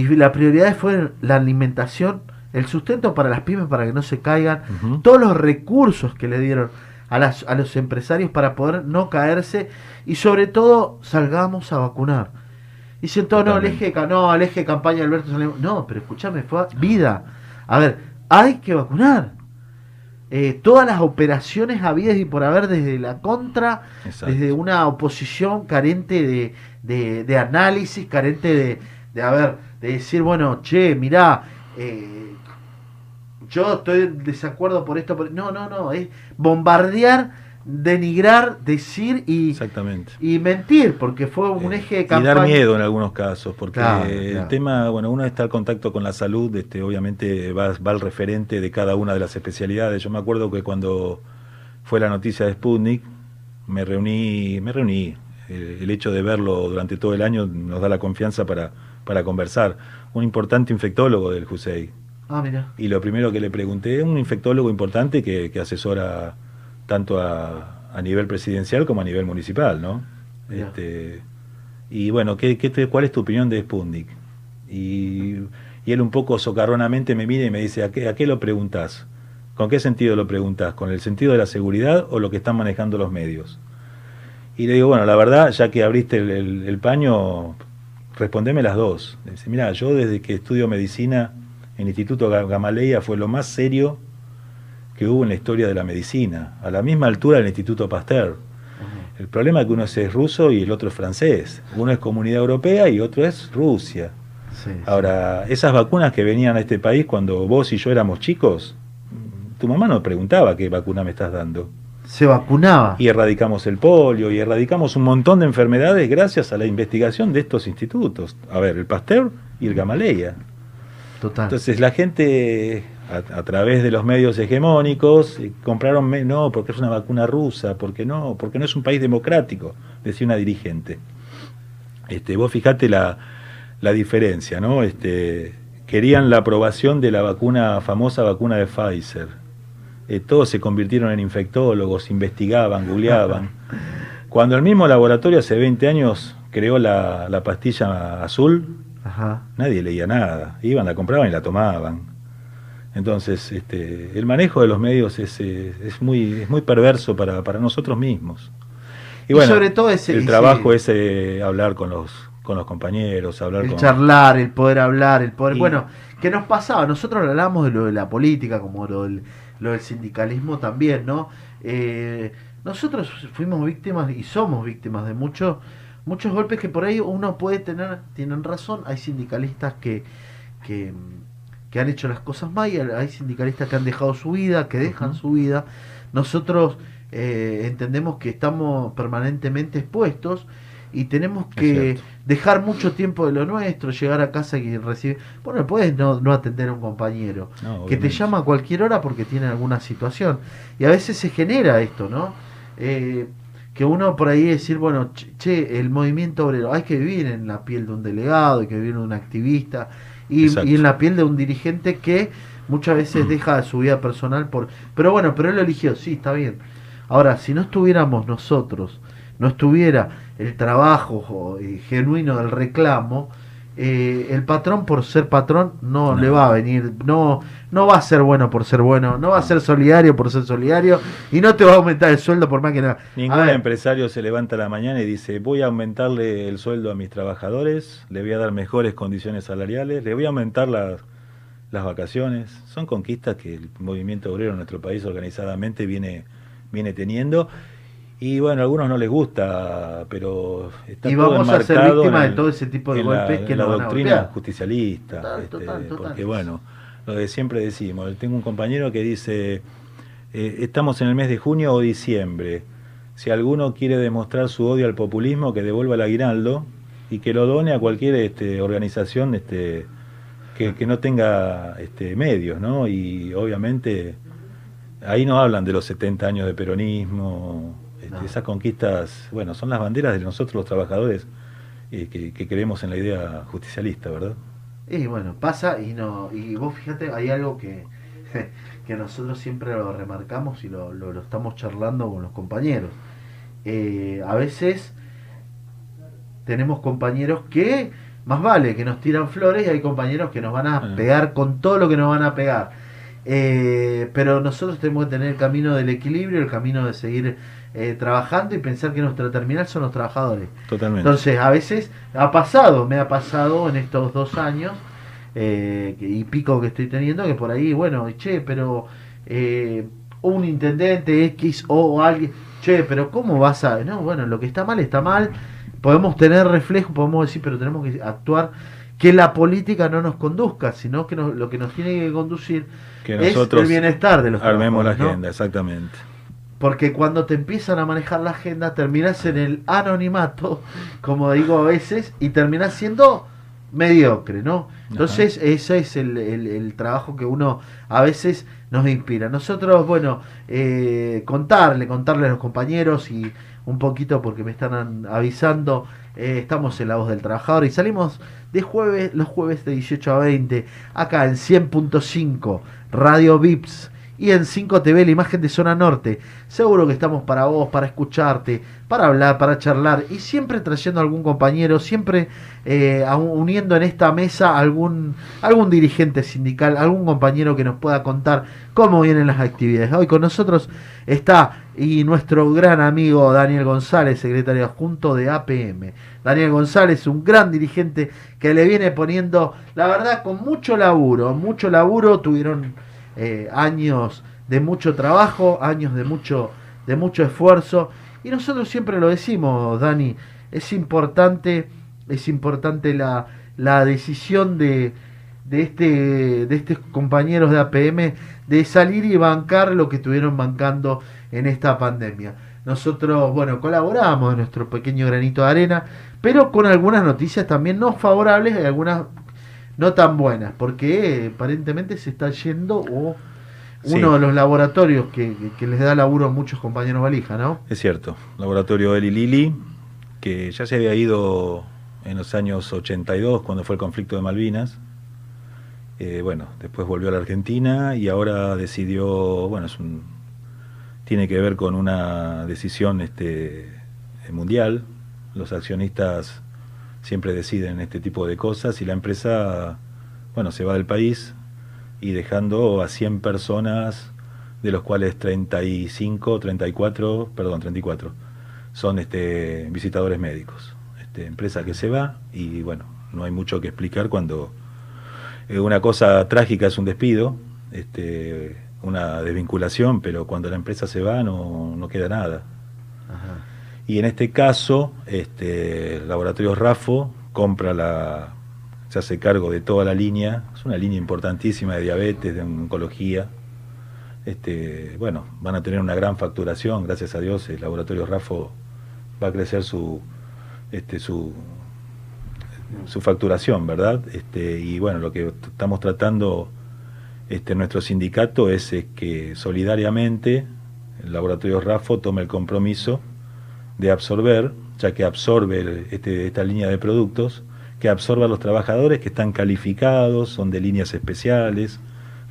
S3: Y las prioridades fueron la alimentación, el sustento para las pymes para que no se caigan, todos los recursos que le dieron a, las, a los empresarios para poder no caerse y sobre todo salgamos a vacunar. Dicen todo, no, el eje, no, el eje de campaña de Alberto Salem- No, pero escúchame, fue vida. A ver, hay que vacunar. Eh, todas las operaciones habidas y por haber desde la contra,
S4: Exacto.
S3: desde una oposición carente de, de- de análisis, carente de, de, a ver, de decir, bueno, che, mirá, eh, yo estoy en desacuerdo por esto. por- No, no, no, es bombardear, denigrar, decir y,
S4: Exactamente.
S3: y mentir, porque fue un
S4: Eh,
S3: eje de
S4: y
S3: campaña.
S4: dar miedo en algunos casos, porque
S3: Claro,
S4: el
S3: claro.
S4: tema, bueno, uno está al contacto con la salud, este, obviamente va, va al referente de cada una de las especialidades. Yo me acuerdo que cuando fue la noticia de Sputnik, me reuní, me reuní. Eh, el hecho de verlo durante todo el año nos da la confianza para, para conversar. Un importante infectólogo del JUSEI.
S3: Ah, mira.
S4: Y lo primero que le pregunté, un infectólogo importante que, que asesora tanto a, a nivel presidencial como a nivel municipal, ¿no? Este, y bueno, ¿qué, qué te- ¿cuál es tu opinión de Sputnik? Y, y él un poco socarronamente me mira y me dice, ¿a qué, ¿a qué lo preguntas? ¿Con qué sentido lo preguntas? ¿Con el sentido de la seguridad o lo que están manejando los medios? Y le digo, bueno, la verdad, ya que abriste el, el- el paño, respondeme las dos. Dice, mira, yo desde que estudio medicina en el Instituto Ga- Gamaleya fue lo más serio que hubo en la historia de la medicina, a la misma altura del Instituto Pasteur. El problema es que uno es ruso y el otro es francés. Uno es Comunidad Europea y otro es Rusia.
S3: Sí, sí.
S4: Ahora, esas vacunas que venían a este país cuando vos y yo éramos chicos, tu mamá nos preguntaba qué vacuna me estás dando.
S3: Se vacunaba.
S4: Y erradicamos el polio y erradicamos un montón de enfermedades gracias a la investigación de estos institutos. A ver, el Pasteur y el Gamaleya.
S3: Total.
S4: Entonces la gente a, a través de los medios hegemónicos eh, compraron, no, porque es una vacuna rusa, porque no, porque no es un país democrático, decía una dirigente. Este, vos fijate la, la diferencia, ¿no? Este, querían la aprobación de la vacuna, famosa vacuna de Pfizer. Eh, todos se convirtieron en infectólogos, investigaban, googleaban. Cuando el mismo laboratorio hace 20 años creó la, la pastilla azul,
S3: Ajá.
S4: nadie leía nada. Iban, la compraban y la tomaban. Entonces, este, el manejo de los medios es, eh, es, muy, es muy perverso para, para nosotros mismos.
S3: Y
S4: Y bueno,
S3: sobre todo ese-
S4: el
S3: ese-
S4: trabajo es eh, hablar con los, con los compañeros, hablar
S3: El
S4: con...
S3: charlar, el poder hablar, el poder...
S4: Y-
S3: Bueno, ¿qué nos pasaba? Nosotros hablábamos de lo de la política, como lo del, lo del sindicalismo también, ¿no? Eh, nosotros fuimos víctimas y somos víctimas de muchos muchos golpes que por ahí uno puede tener, tienen razón, hay sindicalistas que, que, que han hecho las cosas mal y hay sindicalistas que han dejado su vida, que dejan su vida. Nosotros eh, entendemos que estamos permanentemente expuestos y tenemos que dejar mucho tiempo de lo nuestro, llegar a casa y recibir... Bueno, puedes no, no atender a un compañero
S4: No,
S3: que te llama a cualquier hora porque tiene alguna situación. Y a veces se genera esto, ¿no? Eh, que uno por ahí decir, bueno, che, el movimiento obrero, hay que vivir en la piel de un delegado, hay que vivir en un activista y, en la piel de un dirigente que muchas veces deja su vida personal por... Pero bueno, pero él lo eligió, sí, está bien. Ahora, si no estuviéramos nosotros, no estuviera el trabajo jo, genuino del reclamo, eh, el patrón por ser patrón no,
S4: No.
S3: le va a venir, no, no va a ser bueno por ser bueno, no va a ser solidario por ser solidario y no te va a aumentar el sueldo por más que nada.
S4: Ningún empresario se levanta a la mañana y dice, voy a aumentarle el sueldo a mis trabajadores, le voy a dar mejores condiciones salariales, le voy a aumentar las, las vacaciones. Son conquistas que el movimiento obrero en nuestro país organizadamente viene, viene teniendo. Y bueno, a algunos no les gusta, pero está
S3: Y
S4: todo
S3: vamos a ser víctimas
S4: en
S3: de todo ese tipo de
S4: en la-
S3: golpes que
S4: en la
S3: nos van a
S4: doctrina justicialista. Este. Porque bueno, lo que siempre decimos, tengo un compañero que dice, eh, estamos en el mes de junio o diciembre, si alguno quiere demostrar su odio al populismo, que devuelva el aguinaldo y que lo done a cualquier este, organización este, que, que no tenga este, medios, ¿no? Y obviamente ahí no hablan de los 70 años de peronismo,
S3: No.
S4: esas conquistas, bueno, son las banderas de nosotros los trabajadores eh, que, que creemos en la idea justicialista, ¿verdad?
S3: Y bueno, pasa y no y vos fíjate, hay algo que, que nosotros siempre lo remarcamos y lo, lo, lo estamos charlando con los compañeros. Eh, a veces tenemos compañeros que más vale que nos tiran flores y hay compañeros que nos van a
S4: Ah.
S3: pegar con todo lo que nos van a pegar. Eh, pero nosotros tenemos que tener el camino del equilibrio, el camino de seguir eh, trabajando y pensar que nuestra terminal son los trabajadores.
S4: Totalmente.
S3: Entonces, a veces ha pasado, me ha pasado en estos dos años eh, y pico que estoy teniendo, que por ahí, bueno, che, pero eh, un intendente X o alguien, che, pero ¿cómo vas a...? No, bueno, lo que está mal está mal, podemos tener reflejo, podemos decir, pero tenemos que actuar que la política no nos conduzca, sino que nos- lo que nos tiene que conducir
S4: que
S3: es
S4: nosotros
S3: el bienestar de los
S4: armemos la agenda, exactamente.
S3: Porque cuando te empiezan a manejar la agenda, terminas en el anonimato, como digo a veces, y terminas siendo mediocre, ¿no? Entonces, ese es el, el- el trabajo que uno a veces nos inspira. Nosotros, bueno, eh, contarle, contarle a los compañeros y un poquito porque me están an- avisando, eh, estamos en La Voz del Trabajador y salimos de jueves, los jueves de 18 a 20, acá en 100.5, Radio Vips y en 5 TV, la imagen de Zona Norte. Seguro que estamos para vos, para escucharte, para hablar, para charlar y siempre trayendo algún compañero, siempre eh, uniendo en esta mesa algún, algún dirigente sindical, algún compañero que nos pueda contar cómo vienen las actividades. Hoy con nosotros está y nuestro gran amigo Daniel González, secretario adjunto de APM. Daniel González, un gran dirigente que le viene poniendo, la verdad, con mucho laburo, mucho laburo, tuvieron eh, años de mucho trabajo, años de mucho, de mucho esfuerzo, y nosotros siempre lo decimos, Dani, es importante, es importante la, la decisión de, de este, de estos compañeros de APM de salir y bancar lo que estuvieron bancando en esta pandemia. Nosotros, bueno, colaboramos en nuestro pequeño granito de arena, pero con algunas noticias también no favorables y algunas no tan buenas, porque eh, aparentemente se está yendo o uno de los laboratorios que, les da laburo a muchos compañeros valija, ¿no?
S4: Es cierto, laboratorio Eli Lili, que ya se había ido en los años 82, cuando fue el conflicto de Malvinas. Eh, bueno, después volvió a la Argentina y ahora decidió, bueno, es un, tiene que ver con una decisión este, mundial. Los accionistas siempre deciden este tipo de cosas y la empresa, bueno, se va del país y dejando a 100 personas, de los cuales 35, 34, perdón, 34, son este, visitadores médicos. Este, empresa que se va y bueno, no hay mucho que explicar cuando eh, una cosa trágica es un despido, este, una desvinculación, pero cuando la empresa se va no, no queda nada.
S3: Ajá.
S4: Y en este caso, este, Laboratorios Rafo compra la, se hace cargo de toda la línea, es una línea importantísima de diabetes, de oncología. Este, bueno, van a tener una gran facturación, gracias a Dios, el Laboratorios Rafo va a crecer su, este, su, su facturación, ¿verdad? Este, y bueno, lo que estamos tratando este, nuestro sindicato es, es que solidariamente el Laboratorio Rafo tome el compromiso de absorber, ya que absorbe este- esta línea de productos, que absorba a los trabajadores que están calificados, son de líneas especiales,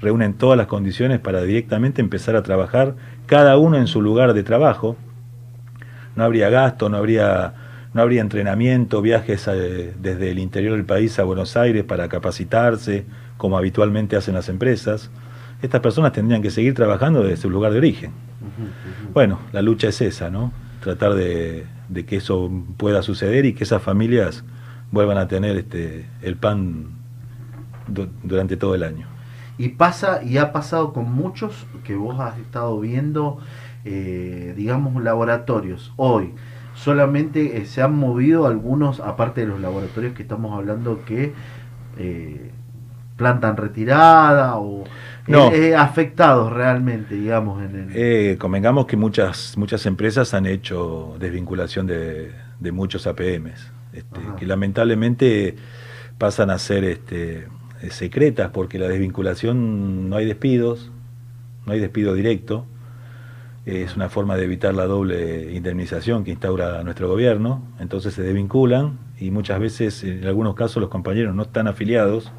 S4: reúnen todas las condiciones para directamente empezar a trabajar cada uno en su lugar de trabajo. No habría gasto, no habría, no habría entrenamiento, viajes eh, desde el interior del país a Buenos Aires para capacitarse, como habitualmente hacen las empresas. Estas personas tendrían que seguir trabajando desde su lugar de origen. Bueno, la lucha es esa, ¿no? Tratar de, que eso pueda suceder y que esas familias vuelvan a tener este, el pan du- durante todo el año.
S3: Y pasa, y ha pasado con muchos que vos has estado viendo, eh, digamos, laboratorios. Hoy solamente eh, se han movido algunos, aparte de los laboratorios que estamos hablando, que eh, plantan retirada o
S4: No.
S3: eh, eh, afectados realmente, digamos, en el...
S4: Eh, convengamos que muchas, muchas empresas han hecho desvinculación de, de muchos APMs, este, que lamentablemente pasan a ser este, secretas porque la desvinculación no hay despidos, no hay despido directo, es una forma de evitar la doble indemnización que instaura nuestro gobierno, entonces se desvinculan y muchas veces, en algunos casos, los compañeros no están afiliados.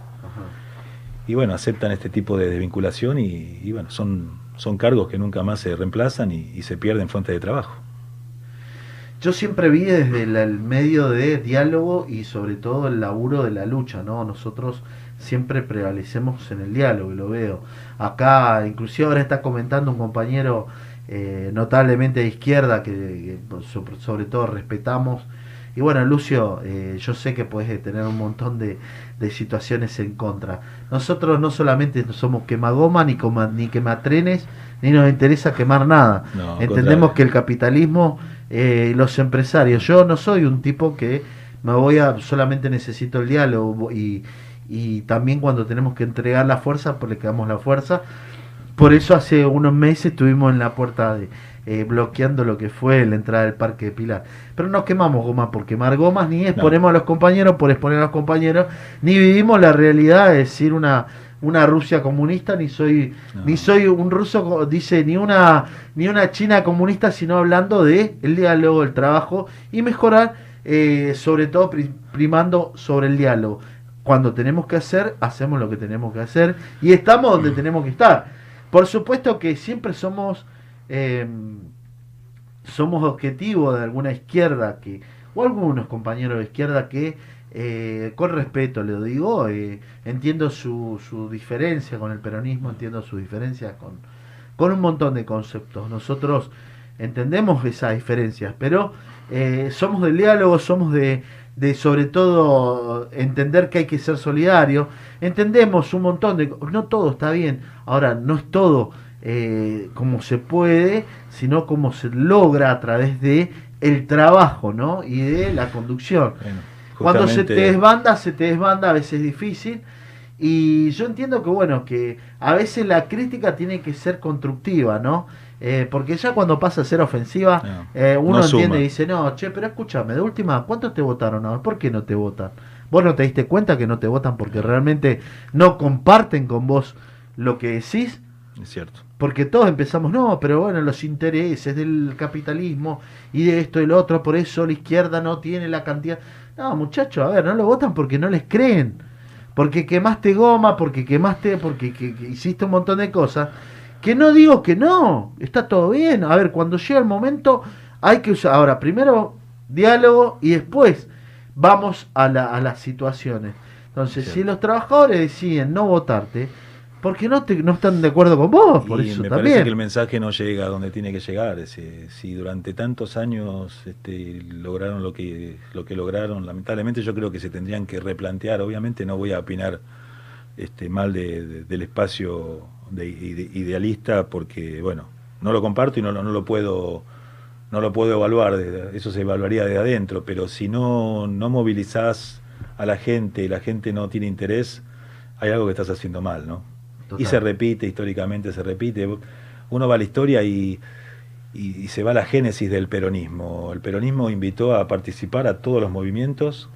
S4: Y bueno, aceptan este tipo de desvinculación y, bueno, son, son cargos que nunca más se reemplazan y, se pierden fuentes de trabajo.
S3: Yo siempre vi desde el, medio de diálogo y sobre todo el laburo de la lucha, ¿no? Nosotros siempre prevalecemos en el diálogo, lo veo. Acá, inclusive ahora está comentando un compañero eh, notablemente de izquierda que, que sobre todo respetamos. Y bueno, Lucio, eh, yo sé que puedes tener un montón de, de situaciones en contra. Nosotros no solamente somos quemagoma ni, coma, ni quematrenes, ni nos interesa quemar nada.
S4: No,
S3: Entendemos
S4: contrario.
S3: que el capitalismo eh, los empresarios, yo no soy un tipo que me voy a, solamente necesito el diálogo y, y también cuando tenemos que entregar la fuerza, pues le quedamos la fuerza. Por eso hace unos meses estuvimos en la puerta de, eh, bloqueando lo que fue la entrada del Parque de Pilar. Pero no quemamos goma por quemar gomas, ni exponemos a los compañeros por exponer a los compañeros, ni vivimos la realidad de decir una, una Rusia comunista, ni soy,
S4: No.
S3: ni soy un ruso, dice, ni una, ni una China comunista, sino hablando de el diálogo, el trabajo y mejorar, eh, sobre todo pri- primando sobre el diálogo. Cuando tenemos que hacer, hacemos lo que tenemos que hacer y estamos donde tenemos que estar. Por supuesto que siempre somos eh, somos objetivos de alguna izquierda que o algunos compañeros de izquierda que eh, con respeto le digo eh, entiendo su, su diferencia con el peronismo entiendo su diferencia con con un montón de conceptos. Nosotros entendemos esas diferencias pero eh, somos del diálogo somos de de sobre todo entender que hay que ser solidario. Entendemos un montón de no todo está bien. Ahora no es todo eh, como se puede sino como se logra a través de el trabajo no y de la conducción
S4: Bueno,
S3: cuando se te desbanda, se te desbanda, a veces es difícil. Y yo entiendo que, bueno, que a veces la crítica tiene que ser constructiva, ¿no? Eh, porque ya cuando pasa a ser ofensiva,
S4: No,
S3: eh, uno
S4: no
S3: entiende y dice, no, che, pero escúchame, de última, ¿cuántos te votaron ahora? ¿Por qué no te votan? Vos no te diste cuenta que no te votan porque realmente no comparten con vos lo que decís.
S4: Es cierto.
S3: Porque todos empezamos, no, pero bueno, los intereses del capitalismo y de esto y lo otro, por eso la izquierda no tiene la cantidad. No, muchachos, a ver, no lo votan porque no les creen. Porque quemaste goma, porque quemaste, porque que- que hiciste un montón de cosas. Que no digo que no, está todo bien. A ver, cuando llega el momento, hay que usar. Ahora, primero diálogo y después vamos a, la- a las situaciones. Entonces, si los trabajadores deciden no votarte, porque no, te, no están de acuerdo con vos, por
S4: y
S3: eso
S4: me
S3: también.
S4: parece que el mensaje no llega a donde tiene que llegar. Decir, si durante tantos años este, lograron lo que, lo que lograron, lamentablemente yo creo que se tendrían que replantear. Obviamente no voy a opinar este, mal de- de- del espacio de, ide- idealista porque, bueno, no lo comparto y no, lo- no lo puedo no lo puedo evaluar, eso se evaluaría de adentro, pero si no, no movilizás a la gente y la gente no tiene interés, hay algo que estás haciendo mal, ¿no?
S3: Total.
S4: Y se repite, históricamente se repite. Uno va a la historia y, y, y se va a la génesis del peronismo. El peronismo invitó a participar a todos los movimientos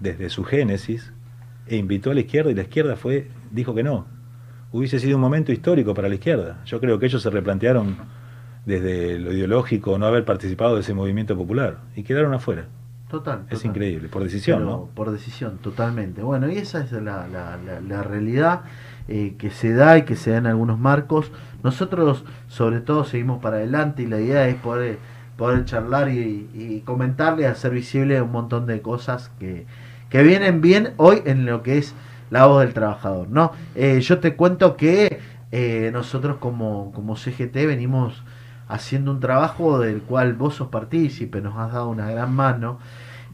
S4: desde su génesis e invitó a la izquierda y la izquierda fue dijo que no. Hubiese sido un momento histórico para la izquierda. Yo creo que ellos se replantearon desde lo ideológico no haber participado de ese movimiento popular y quedaron afuera.
S3: Total.
S4: Es
S3: total.
S4: increíble, por decisión,
S3: Pero
S4: ¿no?
S3: Por decisión, totalmente. Bueno, y esa es la, la- la- la realidad eh, que se da y que se da en algunos marcos. Nosotros, sobre todo, seguimos para adelante y la idea es poder, poder charlar y, y comentarle, hacer visible un montón de cosas que, que vienen bien hoy en lo que es la voz del trabajador. ¿no? Eh, yo te cuento que eh, nosotros como, como CGT venimos haciendo un trabajo del cual vos sos partícipe, nos has dado una gran mano.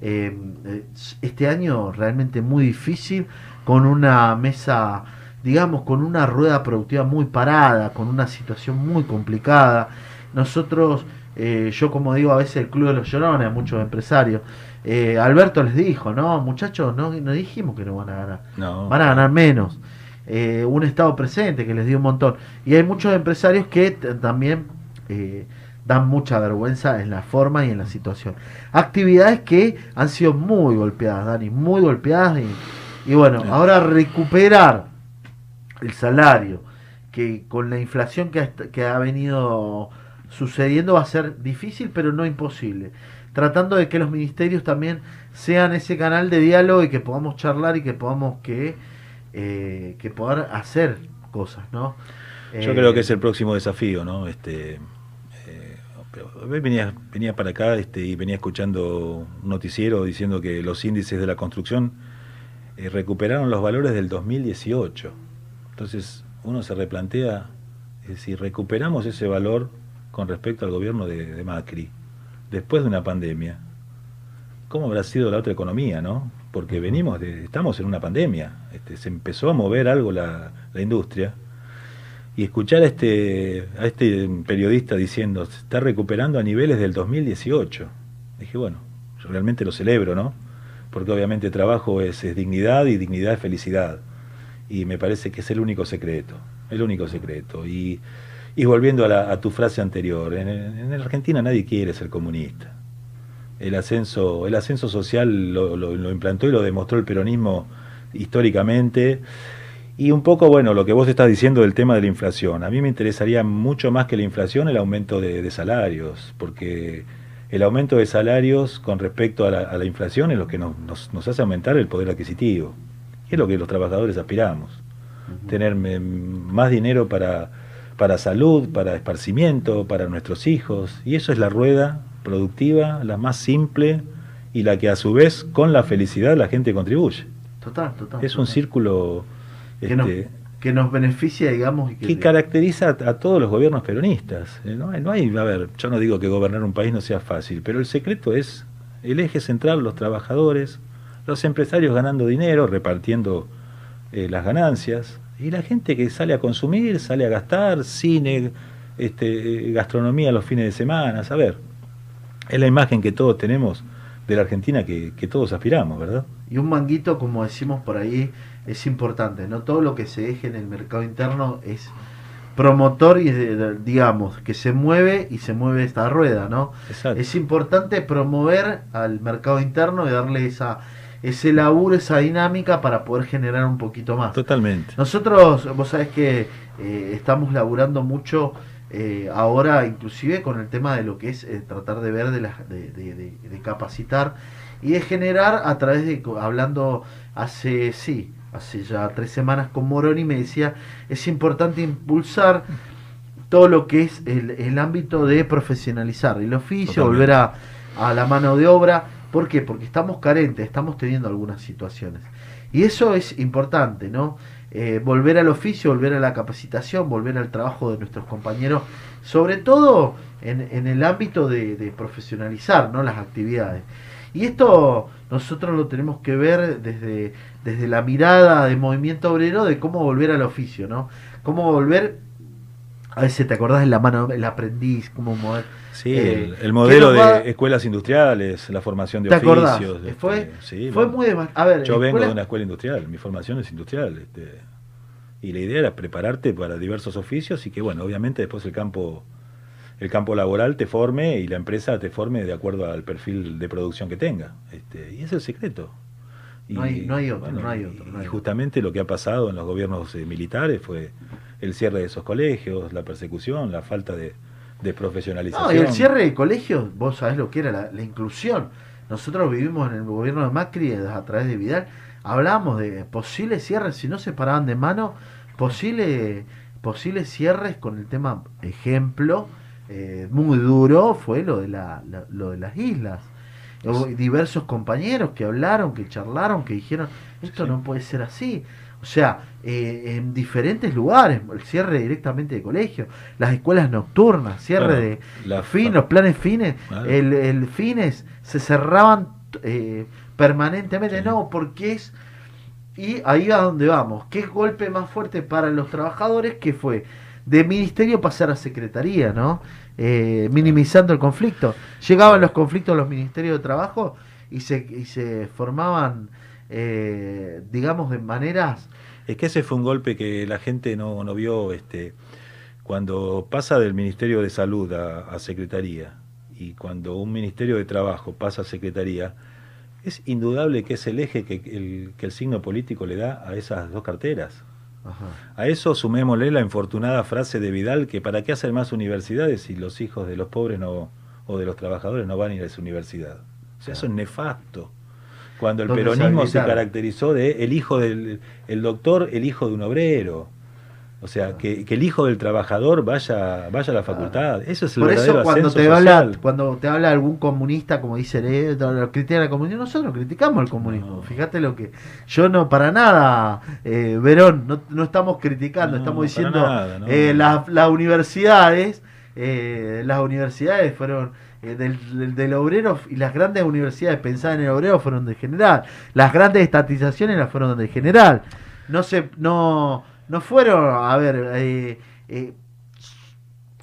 S3: Este año realmente muy difícil, con una mesa, digamos, con una rueda productiva muy parada, con una situación muy complicada. Nosotros, eh, yo como digo a veces el Club de los Llorones, a muchos empresarios, eh, Alberto les dijo, no, muchachos, no, no dijimos que no van a ganar
S4: No.
S3: van a ganar menos. Eh, un Estado presente que les dio un montón. Y hay muchos empresarios que también dan mucha vergüenza en la forma y en la situación. Actividades que han sido muy golpeadas, Dani, muy golpeadas. Y, y bueno, ahora recuperar el salario, que con la inflación que ha, que ha venido sucediendo va a ser difícil, pero no imposible. Tratando de que los ministerios también sean ese canal de diálogo y que podamos charlar y que podamos que, eh, que poder hacer cosas, ¿no?
S4: Yo
S3: Eh,
S4: creo que es el próximo desafío, ¿no? Este, eh, venía, venía para acá este, y venía escuchando un noticiero diciendo que los índices de la construcción eh, recuperaron los valores del 2018. Entonces uno se replantea eh, si recuperamos ese valor con respecto al gobierno de, de Macri, después de una pandemia, ¿cómo habrá sido la otra economía, no? Porque venimos de, estamos en una pandemia, este, se empezó a mover algo la, la industria y escuchar a este, a este periodista diciendo se está recuperando a niveles del 2018. Dije, bueno, yo realmente lo celebro, ¿no? Porque obviamente trabajo es, es dignidad y dignidad es felicidad. Y me parece que es el único secreto, el único secreto. Y, y volviendo a, la- a tu frase anterior, en, en Argentina nadie quiere ser comunista. El ascenso, el ascenso social lo, lo- implantó y lo demostró el peronismo históricamente. Y un poco, bueno, lo que vos estás diciendo del tema de la inflación. A mí me interesaría mucho más que la inflación el aumento de, de salarios, porque el aumento de salarios con respecto a la, inflación es lo que nos- nos hace aumentar el poder adquisitivo. Es lo que los trabajadores aspiramos. Tener más dinero para, para salud, para esparcimiento, para nuestros hijos. Y eso es la rueda productiva, la más simple y la que a su vez con la felicidad la gente contribuye.
S3: Total, total.
S4: Es un
S3: total.
S4: círculo
S3: que, nos,
S4: este,
S3: que nos beneficia, digamos. Y que,
S4: que caracteriza a, a todos los gobiernos peronistas. Eh, No hay, no hay, a ver, yo no digo que gobernar un país no sea fácil, pero el secreto es el eje central, los trabajadores, los empresarios ganando dinero, repartiendo eh, las ganancias, y la gente que sale a consumir, sale a gastar, cine, este, eh, gastronomía los fines de semana, a ver, es la imagen que todos tenemos de la Argentina que, que todos aspiramos, ¿verdad?
S3: Y un manguito, como decimos por ahí, es importante. No todo lo que se deje en el mercado interno es promotor y eh, digamos que se mueve y se mueve esta rueda, ¿no?
S4: Exacto.
S3: Es importante promover al mercado interno y darle esa ese laburo, esa dinámica para poder generar un poquito más.
S4: Totalmente.
S3: Nosotros, vos sabés que eh, estamos laburando mucho eh, ahora, inclusive con el tema de lo que es eh, tratar de ver, de, las- de, de- de- de capacitar y de generar a través de, hablando hace, sí, hace ya tres semanas con Moroni, me decía, es importante impulsar todo lo que es el, el ámbito de profesionalizar el oficio,
S4: Totalmente.
S3: volver a, a la mano de obra. ¿Por qué? Porque estamos carentes, estamos teniendo algunas situaciones. Y eso es importante, ¿no? Eh, volver al oficio, volver a la capacitación, volver al trabajo de nuestros compañeros, sobre todo en, el ámbito de, de profesionalizar ¿no? las actividades. Y esto nosotros lo tenemos que ver desde, desde la mirada de movimiento obrero de cómo volver al oficio, ¿no? Cómo volver A veces te acordás de la mano, el aprendiz, cómo mover.
S4: Sí,
S3: Eh,
S4: el, el modelo
S3: ¿qué nos va-
S4: de escuelas industriales, la formación de
S3: ¿Te acordás?
S4: oficios. este,
S3: Fue,
S4: sí,
S3: fue
S4: bueno.
S3: muy... dema- A ver,
S4: Yo vengo de una escuela industrial, mi formación es industrial. este, y la idea era prepararte para diversos oficios y que, bueno, obviamente después el campo, el campo laboral te forme y la empresa te forme de acuerdo al perfil de producción que tenga. Este, y ese es el secreto. Y,
S3: No hay- no hay otro, no hay otro, no
S4: y
S3: hay
S4: justamente lo que ha pasado en los gobiernos eh, militares fue el cierre de esos colegios, la persecución, la falta de, de profesionalización.
S3: No, y el cierre de colegios, vos sabés lo que era la, la inclusión. Nosotros vivimos en el gobierno de Macri eh, a través de Vidal, hablábamos de posibles cierres, si no se paraban de mano, posible, posibles cierres con el tema, ejemplo, eh, muy duro, fue lo de, la, la- lo de las islas. Hubo diversos compañeros que hablaron, que charlaron, que dijeron, esto
S4: Sí.
S3: no puede ser así. O sea, eh, en diferentes lugares, el cierre directamente de colegios, las escuelas nocturnas, cierre de
S4: la
S3: fin, los planes fines,
S4: Claro.
S3: el, el fines se cerraban eh, permanentemente,
S4: Sí.
S3: no, porque es... Y ahí va donde vamos, ¿qué golpe más fuerte para los trabajadores que fue de ministerio pasar a secretaría, ¿no? Eh, minimizando el conflicto. Llegaban los conflictos a los ministerios de trabajo y se, y se formaban, eh, digamos, de maneras...
S4: Es que ese fue un golpe que la gente no, no vio este, cuando pasa del Ministerio de Salud a, a Secretaría y cuando un Ministerio de Trabajo pasa a Secretaría, es indudable que es el eje que el, que el signo político le da a esas dos carteras.
S3: Ajá.
S4: A eso sumémosle la infortunada frase de Vidal que para qué hacer más universidades si los hijos de los pobres no, o de los trabajadores no van a ir a esa universidad. O sea, eso es nefasto. Cuando el
S3: ¿Dónde se
S4: peronismo se caracterizó de el hijo del el doctor, el hijo de un obrero. O sea, que, que el hijo del trabajador vaya, vaya a la facultad. Eso es el
S3: Por eso cuando te, habla,
S4: social.
S3: cuando te habla algún comunista, como dice eh, lo critican al comunismo, nosotros criticamos el comunismo.
S4: No.
S3: Fíjate lo que... Yo no, para nada, eh, Verón, no, no estamos criticando,
S4: No,
S3: estamos diciendo
S4: nada, no.
S3: eh, las, las universidades, eh, las universidades fueron... eh, del, del, del obrero y las grandes universidades pensadas en el obrero fueron del general. Las grandes estatizaciones las fueron del general. No se no no fueron a ver eh, eh,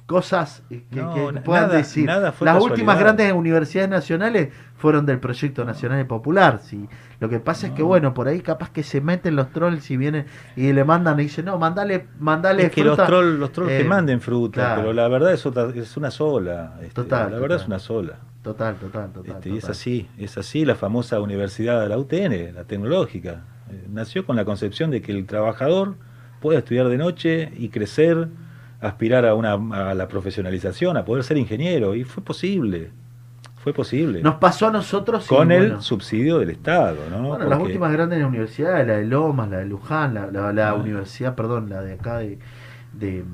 S3: cosas que,
S4: No,
S3: que puedan
S4: nada-
S3: decir.
S4: nada
S3: Las últimas grandes universidades nacionales fueron del proyecto nacional y popular. Sí. Lo que pasa es que,
S4: No.
S3: bueno, por ahí capaz que se meten los trolls y vienen y le mandan y dicen, no, mandale, mandale
S4: Es que los
S3: fruta".
S4: trolls, los trolls
S3: Eh,
S4: que manden fruta,
S3: claro.
S4: pero la verdad es, otra- es una sola. este,
S3: Total,
S4: la verdad es una sola.
S3: Total, total, total.
S4: Este, y es así, es así la famosa universidad de la UTN, la tecnológica. Eh, nació con la concepción de que el trabajador puede estudiar de noche y crecer, aspirar a, una, a la profesionalización, a poder ser ingeniero, y fue posible, fue posible.
S3: Nos pasó a nosotros
S4: con el
S3: bueno,
S4: subsidio del Estado, ¿no?
S3: Bueno, las últimas grandes universidades, la de Lomas, la de Luján, la, la- la
S4: Ah.
S3: universidad, perdón, la de acá de, de,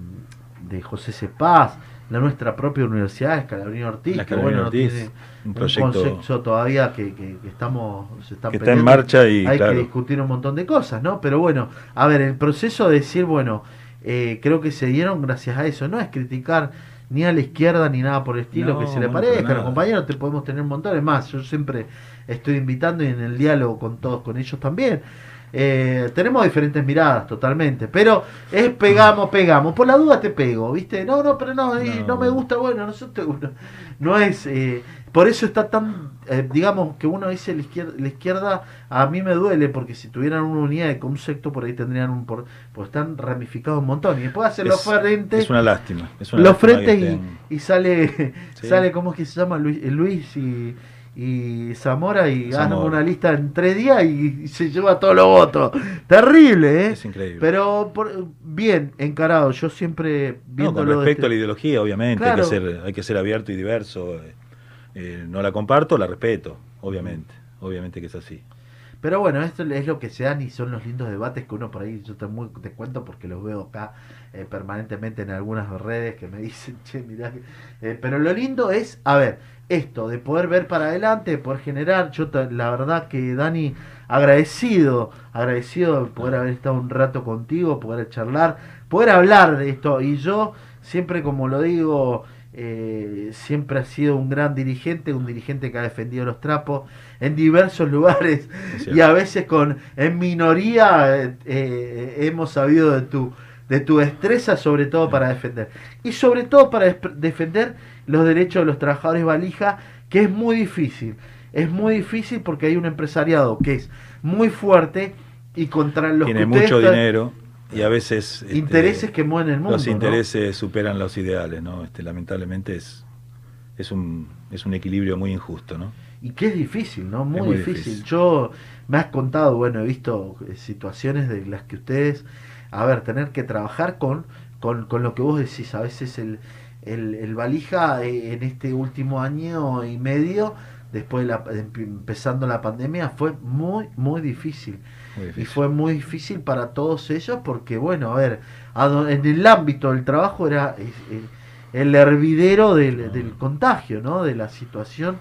S3: de José Cepaz, la nuestra propia universidad, Escalabrini Ortiz,
S4: La
S3: que bueno, no
S4: Ortiz,
S3: tiene
S4: un
S3: un
S4: proyecto
S3: concepto todavía que, que- que estamos se están
S4: que está en marcha y
S3: hay
S4: claro.
S3: que discutir un montón de cosas, ¿no? Pero bueno, a ver, el proceso de decir, bueno, eh, creo que se dieron gracias a eso, no es criticar ni a la izquierda ni nada por el estilo
S4: No,
S3: que se le parezca, los compañeros te podemos tener un montón, es más, yo siempre estoy invitando y en el diálogo con todos, con ellos también. Eh, tenemos diferentes miradas totalmente, pero es pegamos, pegamos. Por la duda te pego, ¿viste? No, no, pero no, no,
S4: No.
S3: me gusta, bueno, no, te- no, no es. eh, por eso está tan, eh, digamos, que uno dice la izquierda, la izquierda, a mí me duele, porque si tuvieran una unidad de concepto, por ahí tendrían un. Por, pues están ramificados un montón. Y después hacen los
S4: es,
S3: frentes
S4: es una lástima. Es una
S3: los
S4: lástima
S3: frentes y,
S4: estén-
S3: y sale
S4: Sí.
S3: sale cómo es que se llama Luis, eh, Luis y, y Zamora y arma una lista en tres días y, y se lleva todos los votos terrible eh
S4: Es increíble.
S3: pero por- bien encarado yo siempre
S4: No,
S3: viéndolo
S4: con respecto a la ideología, obviamente, hay, que ser, hay que ser abierto y diverso. eh, eh, no la comparto, la respeto, obviamente. Obviamente que es así.
S3: Pero bueno, esto es lo que se dan y son los lindos debates que uno por ahí, yo te, mu- te cuento porque los veo acá eh, permanentemente en algunas redes que me dicen, che, mirá. que-". Eh, pero lo lindo es, a ver, esto, de poder ver para adelante, de poder generar. Yo la verdad que Dani, agradecido, agradecido de poder haber estado un rato contigo, poder charlar, poder hablar de esto. Y yo siempre, como lo digo, eh, siempre ha sido un gran dirigente, un dirigente que ha defendido los trapos en diversos lugares
S4: Es
S3: y a veces con en minoría eh, eh, hemos sabido de tu de tu destreza sobre todo para defender. Y sobre todo para def- defender los derechos de los trabajadores valija, que es muy difícil. Es muy difícil porque hay un empresariado que es muy fuerte y contra los
S4: Tiene
S3: que
S4: mucho dinero y a veces... este,
S3: intereses que mueven el mundo.
S4: Los
S3: ¿no?
S4: intereses superan los ideales, ¿no? Este, lamentablemente es, es, un, es un equilibrio muy injusto, ¿no?
S3: Y que es difícil, ¿no? Muy,
S4: muy
S3: difícil.
S4: difícil.
S3: Yo me has contado, bueno, he visto eh, situaciones de las que ustedes, a ver, tener que trabajar con, con, con lo que vos decís, a veces el, el, el valija eh, en este último año y medio, después de, la, empezando la pandemia, fue muy, muy difícil. Y fue muy difícil para todos ellos porque, bueno, a ver, en el ámbito del trabajo era eh, el hervidero del, del contagio, ¿no? De la situación.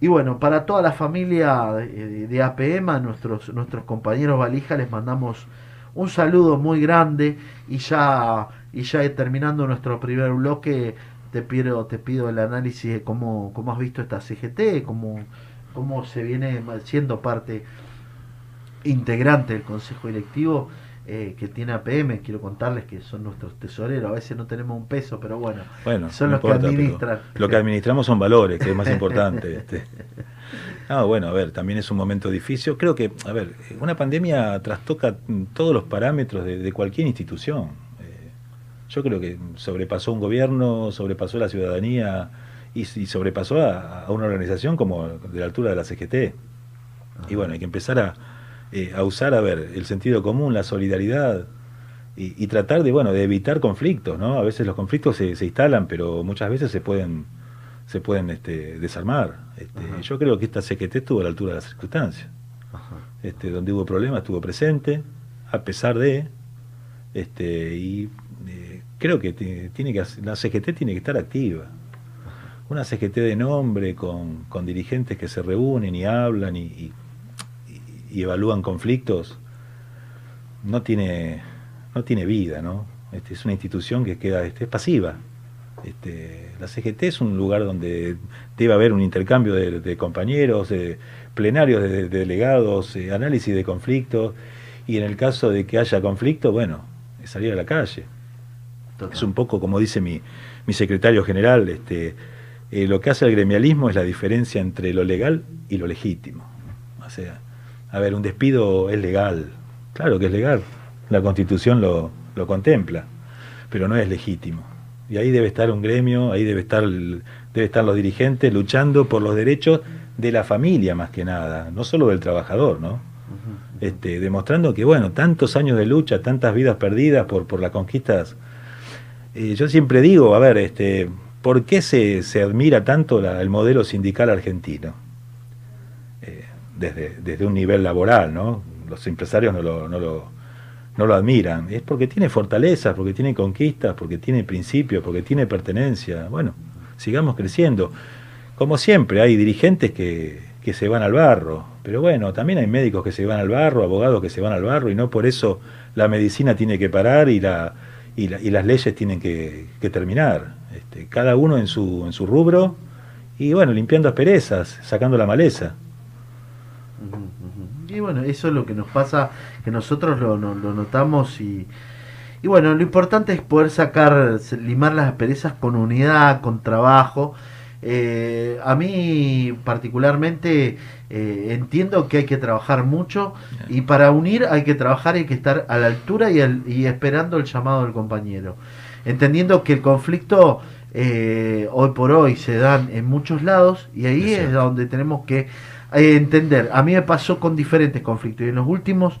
S3: Y bueno, para toda la familia de, de APM, a nuestros, nuestros compañeros valija, les mandamos un saludo muy grande y ya, y ya terminando nuestro primer bloque, te pido, te pido el análisis de cómo, cómo has visto esta CGT, cómo, cómo se viene siendo parte integrante del consejo directivo eh, que tiene APM. Quiero contarles que son nuestros tesoreros. A veces no tenemos un peso, pero bueno,
S4: Bueno,
S3: son los que
S4: importa,
S3: administran.
S4: Lo que administramos son valores, que es más importante. este. No, bueno, a ver, también es un momento difícil. Creo que, a ver, una pandemia trastoca todos los parámetros de, de cualquier institución. Eh, yo creo que sobrepasó un gobierno, sobrepasó la ciudadanía y, y sobrepasó a, a una organización como de la altura de la CGT. Y bueno, hay que empezar a, eh, a usar, a ver, el sentido común, la solidaridad y, y tratar de, bueno, de evitar conflictos, ¿no? A veces los conflictos se, se instalan, pero muchas veces se pueden, se pueden este, desarmar. Este, yo creo que esta CGT estuvo a la altura de las circunstancias.
S3: Ajá.
S4: Este, donde hubo problemas estuvo presente, a pesar de, este, y eh, creo que ti- tiene que, la CGT tiene que estar activa. Una CGT de nombre, con, con dirigentes que se reúnen y hablan y, y- y- evalúan conflictos, no tiene, no tiene vida, ¿no? Este, es una institución que queda, este, es pasiva. Este, la CGT es un lugar donde debe haber un intercambio de, de compañeros, de plenarios de, de delegados, eh, análisis de conflictos, y en el caso de que haya conflicto, bueno, es salir a la calle.
S3: Total.
S4: Es un poco como dice mi, mi secretario general, este, eh, lo que hace el gremialismo es la diferencia entre lo legal y lo legítimo. O sea, a ver, un despido es legal, claro que es legal, la constitución lo, lo contempla, pero no es legítimo. Y ahí debe estar un gremio, ahí debe estar, debe estar los dirigentes luchando por los derechos de la familia más que nada, no solo del trabajador, ¿no? Este, demostrando que, bueno, tantos años de lucha, tantas vidas perdidas por, por las conquistas. eh, yo siempre digo, a ver, este, ¿por qué se, se admira tanto la- el modelo sindical argentino? Desde, desde un nivel laboral, ¿no? Los empresarios no lo, no lo, no lo admiran. Es porque tiene fortalezas, porque tiene conquistas, porque tiene principios, porque tiene pertenencia. Bueno, sigamos creciendo. Como siempre, hay dirigentes que, que se van al barro, pero bueno, también hay médicos que se van al barro, abogados que se van al barro, y no por eso la medicina tiene que parar y, la, y, la- y las leyes tienen que, que terminar. Este, cada uno en su, en su rubro, y bueno, limpiando asperezas, sacando la maleza.
S3: Y bueno, eso es lo que nos pasa, que nosotros lo, lo- lo notamos y, y bueno, lo importante es poder sacar, limar las asperezas con unidad, con trabajo. Eh, a mí particularmente eh, entiendo que hay que trabajar mucho y para unir hay que trabajar, hay que estar a la altura y, al- y esperando el llamado del compañero. Entendiendo que el conflicto eh, hoy por hoy se dan en muchos lados y ahí
S4: Es
S3: donde tenemos que eh, entender. A mí me pasó con diferentes conflictos y en los últimos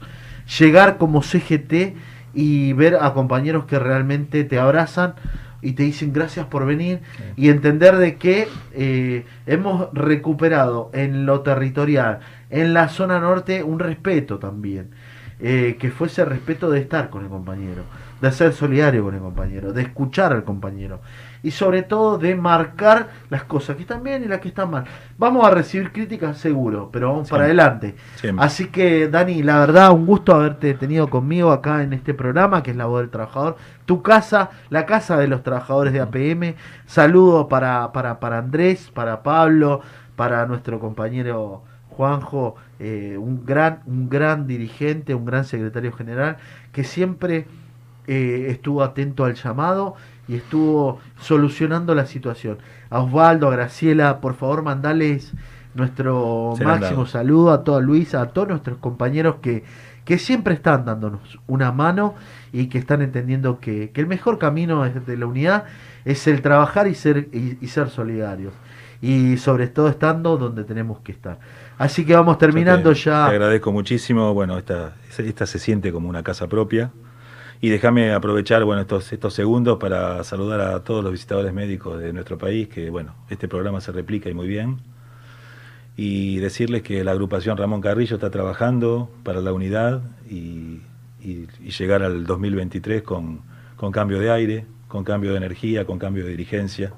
S3: llegar como CGT y ver a compañeros que realmente te abrazan y te dicen gracias por venir y entender de que eh, hemos recuperado en lo territorial, en la zona norte, un respeto también. Eh, que fuese el respeto de estar con el compañero, de ser solidario con el compañero, de escuchar al compañero y sobre todo de marcar las cosas que están bien y las que están mal. Vamos a recibir críticas seguro, pero vamos para adelante.
S4: Siempre.
S3: Así que Dani, la verdad, un gusto haberte tenido conmigo acá en este programa que es La Voz del Trabajador. Tu casa, la casa de los trabajadores de APM. Saludo para, para, para Andrés, para Pablo, para nuestro compañero Juanjo, eh, un, gran, un gran dirigente, un gran secretario general, que siempre eh, estuvo atento al llamado y estuvo solucionando la situación. A Osvaldo, a Graciela, por favor, mandales nuestro máximo saludo a toda Luisa, a todos nuestros compañeros que, que siempre están dándonos una mano y que están entendiendo que, que el mejor camino de la unidad es el trabajar y ser, y, y ser solidarios. Y sobre todo estando donde tenemos que estar. Así que vamos terminando
S4: te-
S3: ya.
S4: Te agradezco muchísimo. Bueno, esta, esta se siente como una casa propia. Y déjame aprovechar bueno, estos, estos segundos para saludar a todos los visitadores médicos de nuestro país, que bueno, este programa se replica y muy bien. Y decirles que la agrupación Ramón Carrillo está trabajando para la unidad y, y- y llegar al 2023 con, con cambio de aire, con cambio de energía, con cambio de dirigencia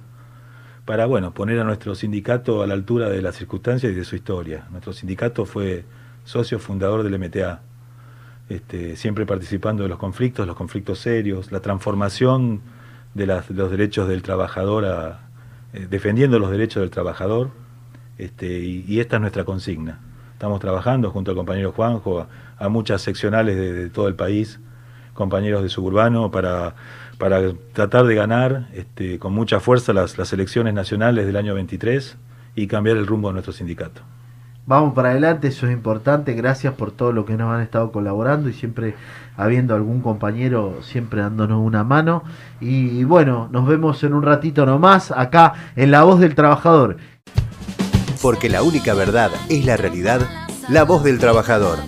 S4: para bueno, poner a nuestro sindicato a la altura de las circunstancias y de su historia. Nuestro sindicato fue socio fundador del MTA, este, siempre participando de los conflictos, los conflictos serios, la transformación de, las- los derechos del trabajador, a- eh, defendiendo los derechos del trabajador, este, y, esta es nuestra consigna. Estamos trabajando junto al compañero Juanjo, a, muchas seccionales de, de todo el país, compañeros de Suburbano, para, para tratar de ganar este, con mucha fuerza las, las elecciones nacionales del año 23 y cambiar el rumbo de nuestro sindicato.
S3: Vamos para adelante, eso es importante. Gracias por todo lo que nos han estado colaborando y siempre habiendo algún compañero siempre dándonos una mano. Y bueno, nos vemos en un ratito nomás acá en La Voz del Trabajador.
S1: Porque la única verdad es la realidad, la voz del trabajador.